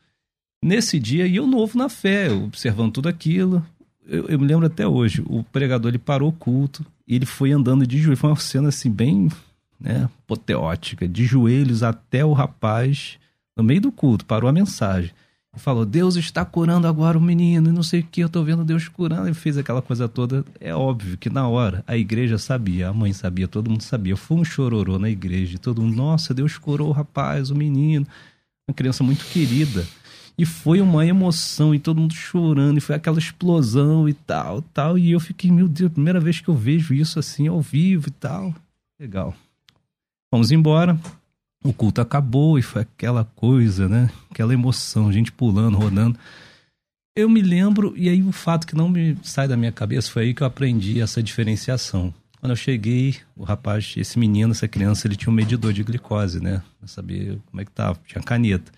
Nesse dia, e eu novo na fé, observando tudo aquilo, eu, eu me lembro até hoje. O pregador ele parou o culto e ele foi andando de joelhos. Foi uma cena assim bem né, apoteótica, de joelhos até o rapaz, no meio do culto, parou a mensagem. Falou: Deus está curando agora o menino, e não sei o que, eu tô vendo Deus curando. Ele fez aquela coisa toda. É óbvio que na hora a igreja sabia, a mãe sabia, todo mundo sabia. Foi um chororô na igreja, todo mundo, nossa, Deus curou o rapaz, o menino. Uma criança muito querida. E foi uma emoção, e todo mundo chorando, e foi aquela explosão e tal, tal. E eu fiquei, meu Deus, primeira vez que eu vejo isso assim ao vivo e tal. Legal. Fomos embora. O culto acabou e foi aquela coisa, né? Aquela emoção, gente pulando, rodando. Eu me lembro, e aí o fato que não me sai da minha cabeça foi aí que eu aprendi essa diferenciação. Quando eu cheguei, o rapaz, esse menino, essa criança, ele tinha um medidor de glicose, né? Pra saber como é que tava, tinha caneta.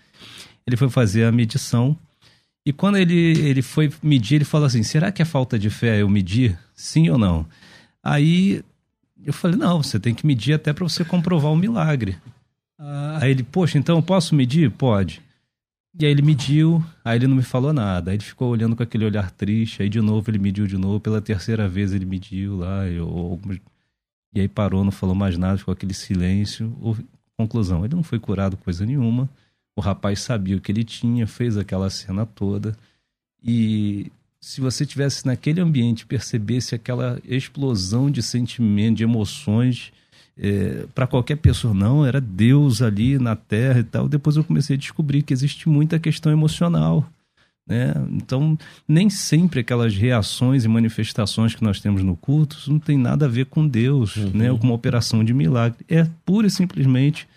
Ele foi fazer a medição e quando ele, ele foi medir, ele falou assim: será que é falta de fé eu medir? Sim ou não? Aí eu falei: não, você tem que medir até para você comprovar o milagre. Ah, aí ele, poxa, então posso medir? Pode. E aí ele mediu, aí ele não me falou nada. Aí ele ficou olhando com aquele olhar triste. Aí de novo ele mediu de novo. Pela terceira vez ele mediu lá. Eu, e aí parou, não falou mais nada, ficou aquele silêncio. Conclusão, ele não foi curado coisa nenhuma. O rapaz sabia o que ele tinha, fez aquela cena toda. E se você tivesse naquele ambiente, percebesse aquela explosão de sentimento, de emoções, para qualquer pessoa, não, era Deus ali na terra e tal. Depois eu comecei a descobrir que existe muita questão emocional. Né? Então, nem sempre aquelas reações e manifestações que nós temos no culto não tem nada a ver com Deus, né? ou com uma operação de milagre. É pura e simplesmente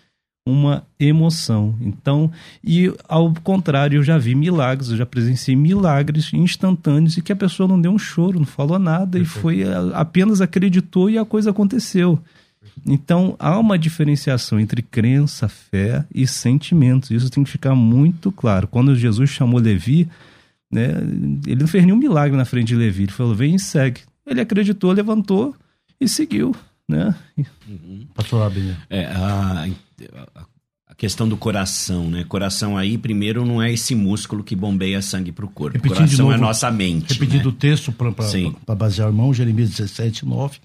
uma emoção. Então, e ao contrário, eu já vi milagres, eu já presenciei milagres instantâneos e que a pessoa não deu um choro, não falou nada e foi apenas acreditou e a coisa aconteceu. Então, há uma diferenciação entre crença, fé e sentimentos. Isso tem que ficar muito claro. Quando Jesus chamou Levi, né, ele não fez nenhum milagre na frente de Levi. Ele falou: vem e segue. Ele acreditou, levantou e seguiu. Né? Pastor Abner. É, a, a- a questão do coração, né? Coração aí, primeiro, não é esse músculo que bombeia sangue para o corpo. Repetindo coração é novo, nossa mente. Repetindo né? o texto para basear o irmão, Jeremias 17, 9,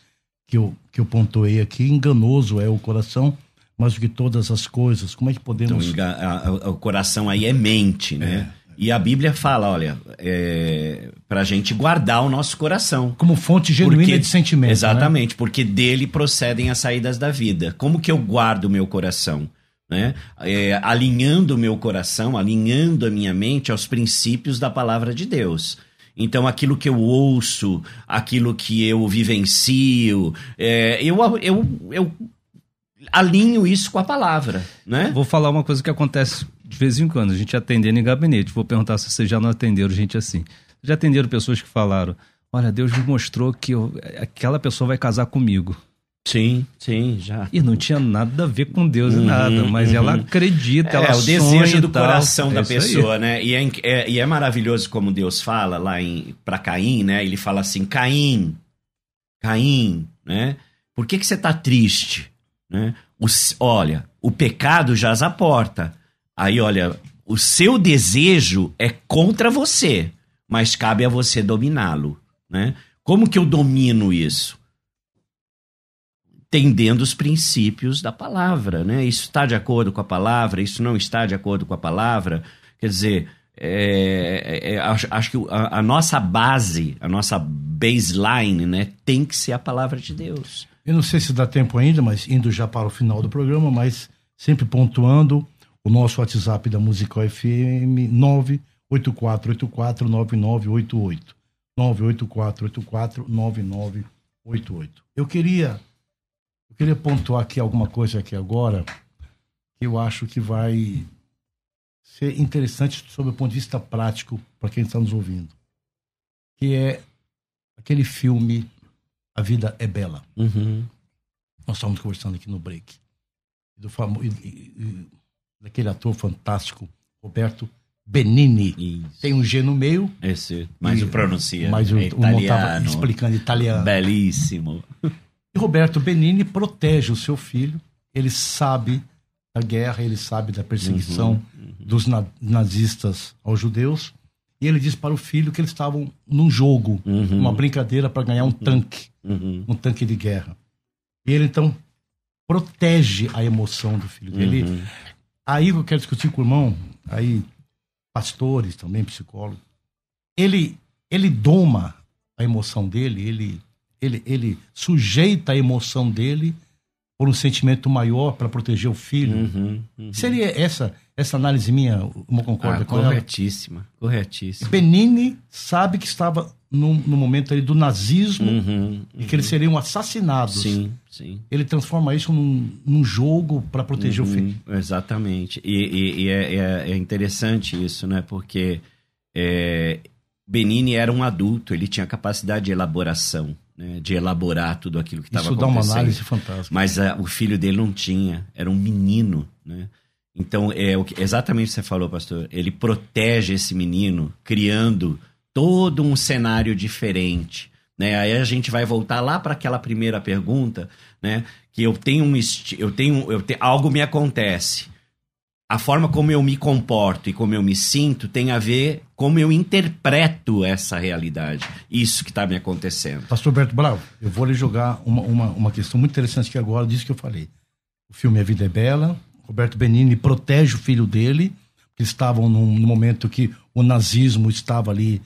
que eu, que eu pontuei aqui, enganoso é o coração, mais do que todas as coisas. Como é que Então, podemos... a- a- o coração aí é mente, né? E a Bíblia fala, olha, é, para a gente guardar o nosso coração. Como fonte genuína Porque- de sentimento. né? Exatamente, porque dele procedem as saídas da vida. Como que eu guardo o meu coração? Né? É, alinhando o meu coração, alinhando a minha mente aos princípios da palavra de Deus. Então, aquilo que eu ouço, aquilo que eu vivencio, é, eu, eu, eu alinho isso com a palavra, né? Vou falar uma coisa que acontece de vez em quando, a gente atendendo em gabinete. Vou perguntar se vocês já não atenderam gente assim. Já atenderam pessoas que falaram: Olha, Deus me mostrou que eu- aquela pessoa vai casar comigo. Sim, sim, já. E não tinha nada a ver com Deus Uhum, nada, mas uhum. ela acredita, ela É, o desejo do tal. coração É da aí. pessoa, né? E é, é- e é maravilhoso como Deus fala lá em para Caim, né? Ele fala assim: Caim, Caim, né? Por que, que você tá triste? Né? O olha, o pecado jaz à porta. Aí, olha, o seu desejo é contra você, mas cabe a você dominá-lo, né? Como que eu domino isso? Entendendo os princípios da palavra, né? Isso está de acordo com a palavra, isso não está de acordo com a palavra. Quer dizer, é, é, é, acho, acho que a, a nossa base, a nossa baseline, né, tem que ser a palavra de Deus. Eu não sei se dá tempo ainda, mas indo já para o final do programa, mas sempre pontuando o nosso WhatsApp da Musical FM 984849988. 984849988. Eu queria queria pontuar aqui alguma coisa aqui agora que eu acho que vai ser interessante sob o ponto de vista prático para quem está nos ouvindo. Que é aquele filme A Vida é Bela. Nós estávamos conversando aqui no break. Do famo... daquele ator fantástico, Roberto Benini. Isso. Tem um G no meio, Esse, mas E- o pronuncia. mas o, é o italiano. explicando italiano. Belíssimo. E Roberto Benini protege o seu filho. Ele sabe da guerra, ele sabe da perseguição dos na- nazistas aos judeus. E ele diz para o filho que eles estavam num jogo, Uhum. uma brincadeira para ganhar um tanque, Uhum. um tanque de guerra. E ele então protege a emoção do filho dele. Uhum. Aí eu quero discutir com o irmão, aí pastores também, psicólogos. Ele ele doma a emoção dele, ele ele ele sujeita a emoção dele por um sentimento maior para proteger o filho. Uhum. Uhum. Seria essa essa análise minha, uma concorda Ah, com ela? corretíssima. Corretíssima. Benini sabe que estava no, no momento ali do nazismo Uhum. e que eles seriam assassinados. Sim, sim. Ele transforma isso num, num jogo para proteger o Uhum, filho. Exatamente. E, e- e é, é- é interessante isso, né? Porque é, Benini era um adulto, ele tinha capacidade de elaboração, né? de elaborar tudo aquilo que estava Isso dá acontecendo. uma análise fantástica. Mas ah, o filho dele não tinha, era um menino, né? Então, é o que, exatamente o que você falou, pastor. Ele protege esse menino, criando todo um cenário diferente. Né? Aí a gente vai voltar lá para aquela primeira pergunta, né? Que eu tenho um eu tenho, eu te- algo me acontece. A forma como eu me comporto e como eu me sinto tem a ver como eu interpreto essa realidade. Isso que está me acontecendo. Pastor Berto Bravo, eu vou lhe jogar uma, uma, uma questão muito interessante que agora disso que eu falei. O filme A Vida é Bela, Roberto Benini protege o filho dele, que estavam num, num momento que o nazismo estava ali,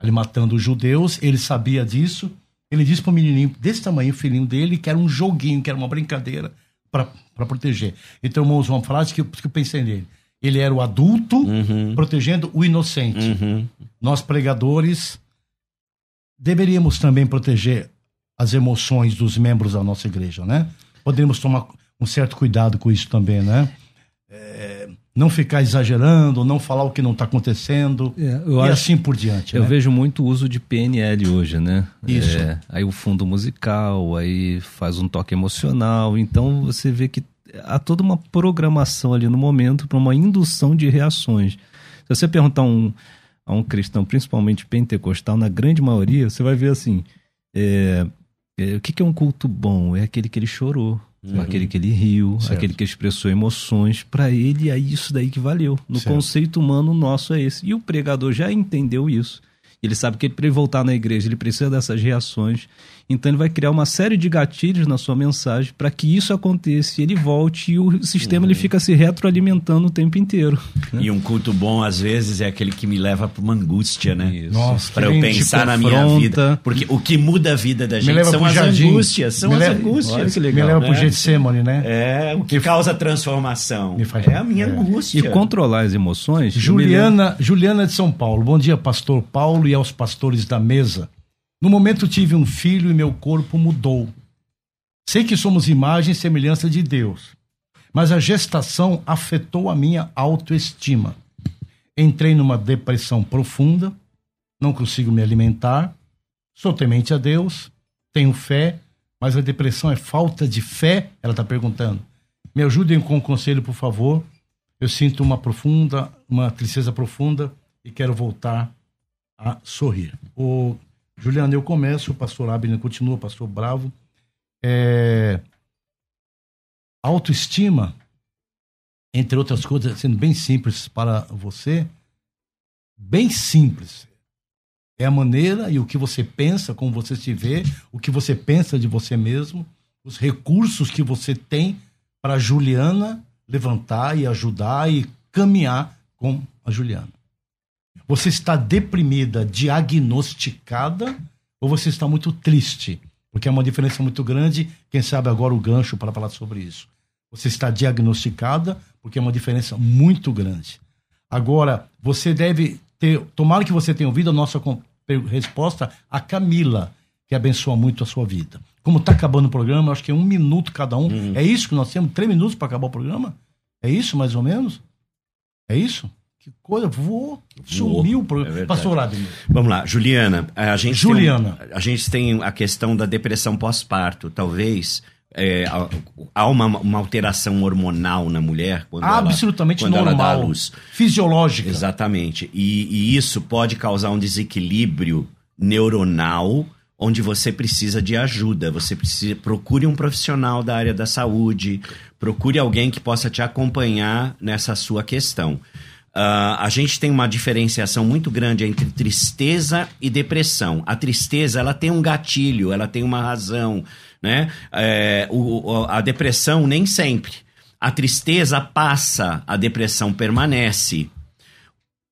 ali matando os judeus, ele sabia disso, ele disse para o menininho desse tamanho, o filhinho dele, que era um joguinho, que era uma brincadeira para proteger. Então, irmãos, uma frase que eu, que eu pensei nele. Ele era o adulto Uhum. protegendo o inocente Uhum. nós pregadores deveríamos também proteger as emoções dos membros da nossa igreja, né? Poderíamos tomar um certo cuidado com isso também, né? É, não ficar exagerando, não falar o que não está acontecendo É, e acho- assim por diante. Eu né? vejo muito uso de PNL hoje, né? Isso. É, aí o fundo musical, aí faz um toque emocional. Então você vê que há toda uma programação ali no momento para uma indução de reações. Se você perguntar a um, a um cristão, principalmente pentecostal, na grande maioria, você vai ver assim: é, é, o que, que é um culto bom? É aquele que ele chorou. Uhum. Aquele que ele riu, Certo. aquele que expressou emoções, para ele é isso daí que valeu. No Certo. conceito humano nosso é esse. E o pregador já entendeu isso. Ele sabe que para ele voltar na igreja, ele precisa dessas reações. Então ele vai criar uma série de gatilhos na sua mensagem para que isso aconteça e ele volte e o sistema ele fica se retroalimentando o tempo inteiro. E um culto bom, às vezes, é aquele que me leva para uma angústia, né? Isso. Nossa, Para eu pensar na minha vida. Porque o que muda a vida da Me gente são as jardim. angústias. São Me as leva- angústias. Olha que Me legal, leva né? pro Getsemane, né? É, o que causa transformação. Me faz- É a minha é. angústia. E controlar as emoções. me Juliana, Juliana de São Paulo. Bom dia, pastor Paulo e aos pastores da mesa. No momento tive um filho e meu corpo mudou. Sei que somos imagem e semelhança de Deus, mas a gestação afetou a minha autoestima. Entrei numa depressão profunda, não consigo me alimentar, sou temente a Deus, tenho fé, mas a depressão é falta de fé? Ela está perguntando. Me ajudem com um conselho, por favor. Eu sinto uma profunda, uma tristeza profunda e quero voltar a sorrir. O Juliano, eu começo, o pastor Abner continua, pastor Bravo. É... Autoestima, entre outras coisas, sendo bem simples para você, bem simples. É a maneira e o que você pensa, como você se vê, o que você pensa de você mesmo, os recursos que você tem para Juliana levantar e ajudar e caminhar com a Juliana. Você está deprimida, diagnosticada, ou você está muito triste? Porque é uma diferença muito grande. Quem sabe agora o gancho para falar sobre isso. Você está diagnosticada, porque é uma diferença muito grande. Agora, você deve ter. Tomara que você tenha ouvido a nossa resposta a Camila, que abençoa muito a sua vida. Como está acabando o programa, acho que é um minuto cada um. É isso que nós temos? Três minutos para acabar o programa? É isso, mais ou menos? É isso? Que coisa, voou, sumiu o programa. verdade. Pastor Abner. Vamos lá, Juliana. A gente Juliana. Tem, a gente tem a questão da depressão pós-parto. Talvez é, há- uma, uma alteração hormonal na mulher quando ela- Absolutamente quando ela dá normal. luz. Fisiológica. Exatamente. E, e isso pode causar um desequilíbrio neuronal onde você precisa de ajuda. Você precisa procure um profissional da área da saúde, procure alguém que possa te acompanhar nessa sua questão. Ah, a gente tem uma diferenciação muito grande entre tristeza e depressão. A tristeza, ela tem um gatilho, ela tem uma razão, né? É, o- a depressão nem sempre. A tristeza passa, a depressão permanece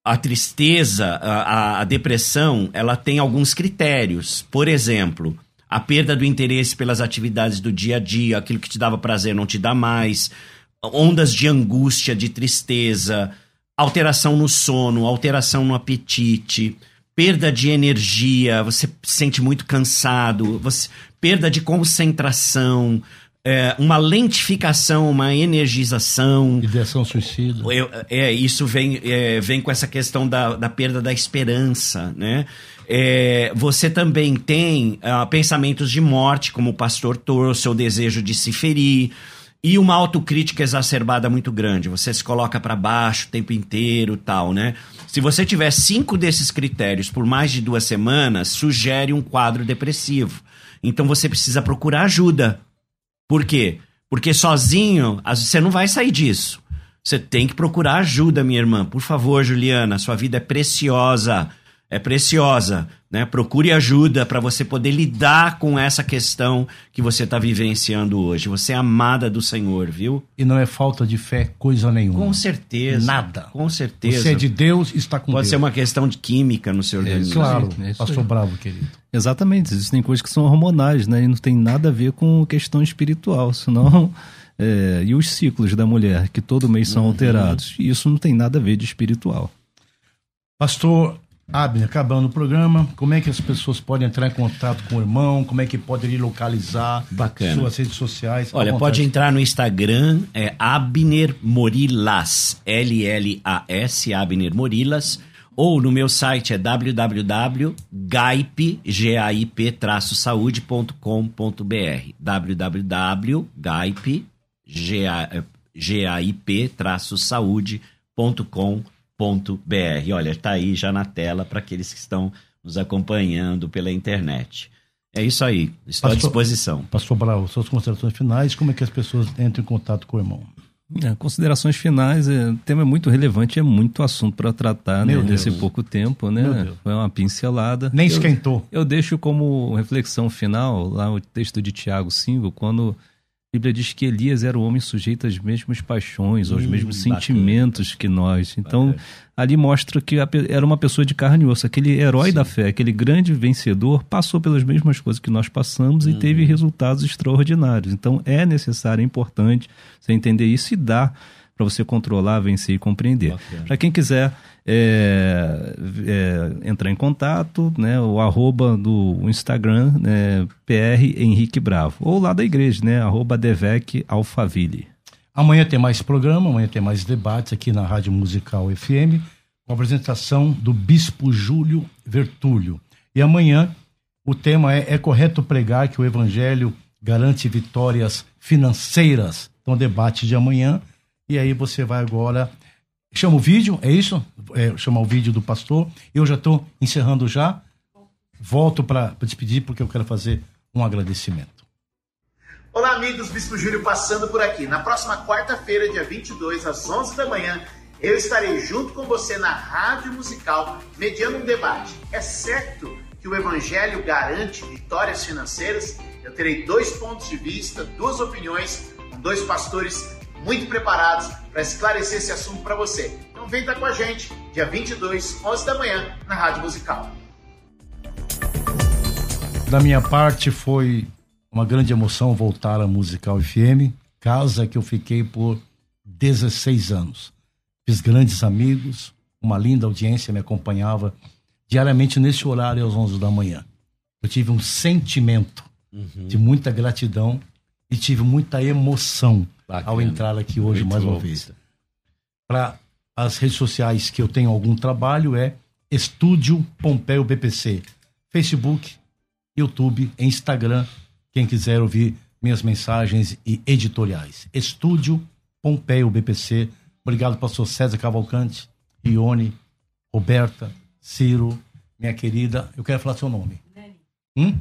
a tristeza, a- a depressão, ela tem alguns critérios. Por exemplo, a perda do interesse pelas atividades do dia a dia, aquilo que te dava prazer não te dá mais, ondas de angústia, de tristeza, alteração no sono, alteração no apetite, perda de energia, você se sente muito cansado, você, perda de concentração, é, uma lentificação, uma energização. Ideação suicida. Eu- é, isso vem, é, vem com essa questão da, da perda da esperança, né? É, você também tem ah, pensamentos de morte, como o pastor trouxe, o desejo de se ferir, e uma autocrítica exacerbada muito grande. Você se coloca para baixo o tempo inteiro tal, né? Se você tiver cinco desses critérios por mais de duas semanas, sugere um quadro depressivo. Então você precisa procurar ajuda. Por quê? Porque sozinho você não vai sair disso. Você tem que procurar ajuda, minha irmã. Por favor, Juliana, sua vida é preciosa. É preciosa, né? Procure ajuda para você poder lidar com essa questão que você está vivenciando hoje. Você é amada do Senhor, viu? E não é falta de fé, coisa nenhuma. Com certeza. Nada. Com certeza. Você é de Deus, está com Pode Deus. ser uma questão de química no seu organismo. Claro, É pastor. Bravo, querido. Exatamente, existem coisas que são hormonais, né? E não tem nada a ver com questão espiritual, senão. é, e os ciclos da mulher, que todo mês são alterados. E isso não tem nada a ver de espiritual. Pastor Abner, acabando o programa, como é que as pessoas podem entrar em contato com o irmão? Como é que podem localizar? Bacana. Suas redes sociais? Olha, pode entrar no Instagram, é Abner Morilas, L-L-A-S, Abner Morilas, ou no meu site é www.gaip-saude.com.br www.gaip-saude.com.br Olha, tá aí já na tela para aqueles que estão nos acompanhando pela internet. É isso aí, estou à Pastor- disposição. Pastor Bravo, suas considerações finais, como é que as pessoas entram em contato com o irmão? É, considerações finais, é, o tema é muito relevante, é muito assunto para tratar né, nesse pouco tempo, né? Foi uma pincelada. Nem Eu- esquentou. Eu deixo como reflexão final lá o texto de Tiago 5, quando Bíblia diz que Elias era o homem sujeito às mesmas paixões, aos Hum, mesmos bacana. sentimentos que nós. Então, Bacana. ali mostra que era uma pessoa de carne e osso. Aquele herói da fé, aquele grande vencedor, passou pelas mesmas coisas que nós passamos e Uhum. teve resultados extraordinários. Então, é necessário, é importante você entender isso e dá para você controlar, vencer e compreender. Para quem quiser é, é, entrar em contato, né, o arroba do Instagram, né, PR Henrique Bravo, ou lá da igreja, né, arroba Devec Alfaville. Amanhã tem mais programa, amanhã tem mais debates aqui na Rádio Musical FM, com a apresentação do Bispo Júlio Vertúlio. E amanhã o tema é: é correto pregar que o Evangelho garante vitórias financeiras? Então, debate de amanhã. E aí você vai agora. Chama o vídeo, é isso? É, o vídeo do pastor. Eu já estou encerrando já. Volto para despedir, porque eu quero fazer um agradecimento. Olá, amigos, Bispo Júlio passando por aqui. Na próxima quarta-feira, dia 22, às 11 da manhã, eu estarei junto com você na Rádio Musical, mediando um debate. É certo que o Evangelho garante vitórias financeiras? Eu terei dois pontos de vista, duas opiniões, com dois pastores muito preparados para esclarecer esse assunto para você. Então vem estar com a gente, dia 22, 11 da manhã, na Rádio Musical. Da minha parte foi uma grande emoção voltar à Musical FM, casa que eu fiquei por 16 anos. Fiz grandes amigos, uma linda audiência me acompanhava diariamente nesse horário às 11 da manhã. Eu tive um sentimento de muita gratidão e tive muita emoção Bacana. ao entrar aqui hoje Muito mais uma bom. vez. Para as redes sociais que eu tenho algum trabalho é Estúdio Pompeu BPC, Facebook, YouTube, Instagram, quem quiser ouvir minhas mensagens e editoriais. Estúdio Pompeu BPC. Obrigado, pastor César Cavalcante, Ione, Roberta, Ciro, minha querida. Eu quero falar seu nome. Hum?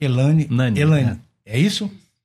Elane. Nani, Elane. É isso?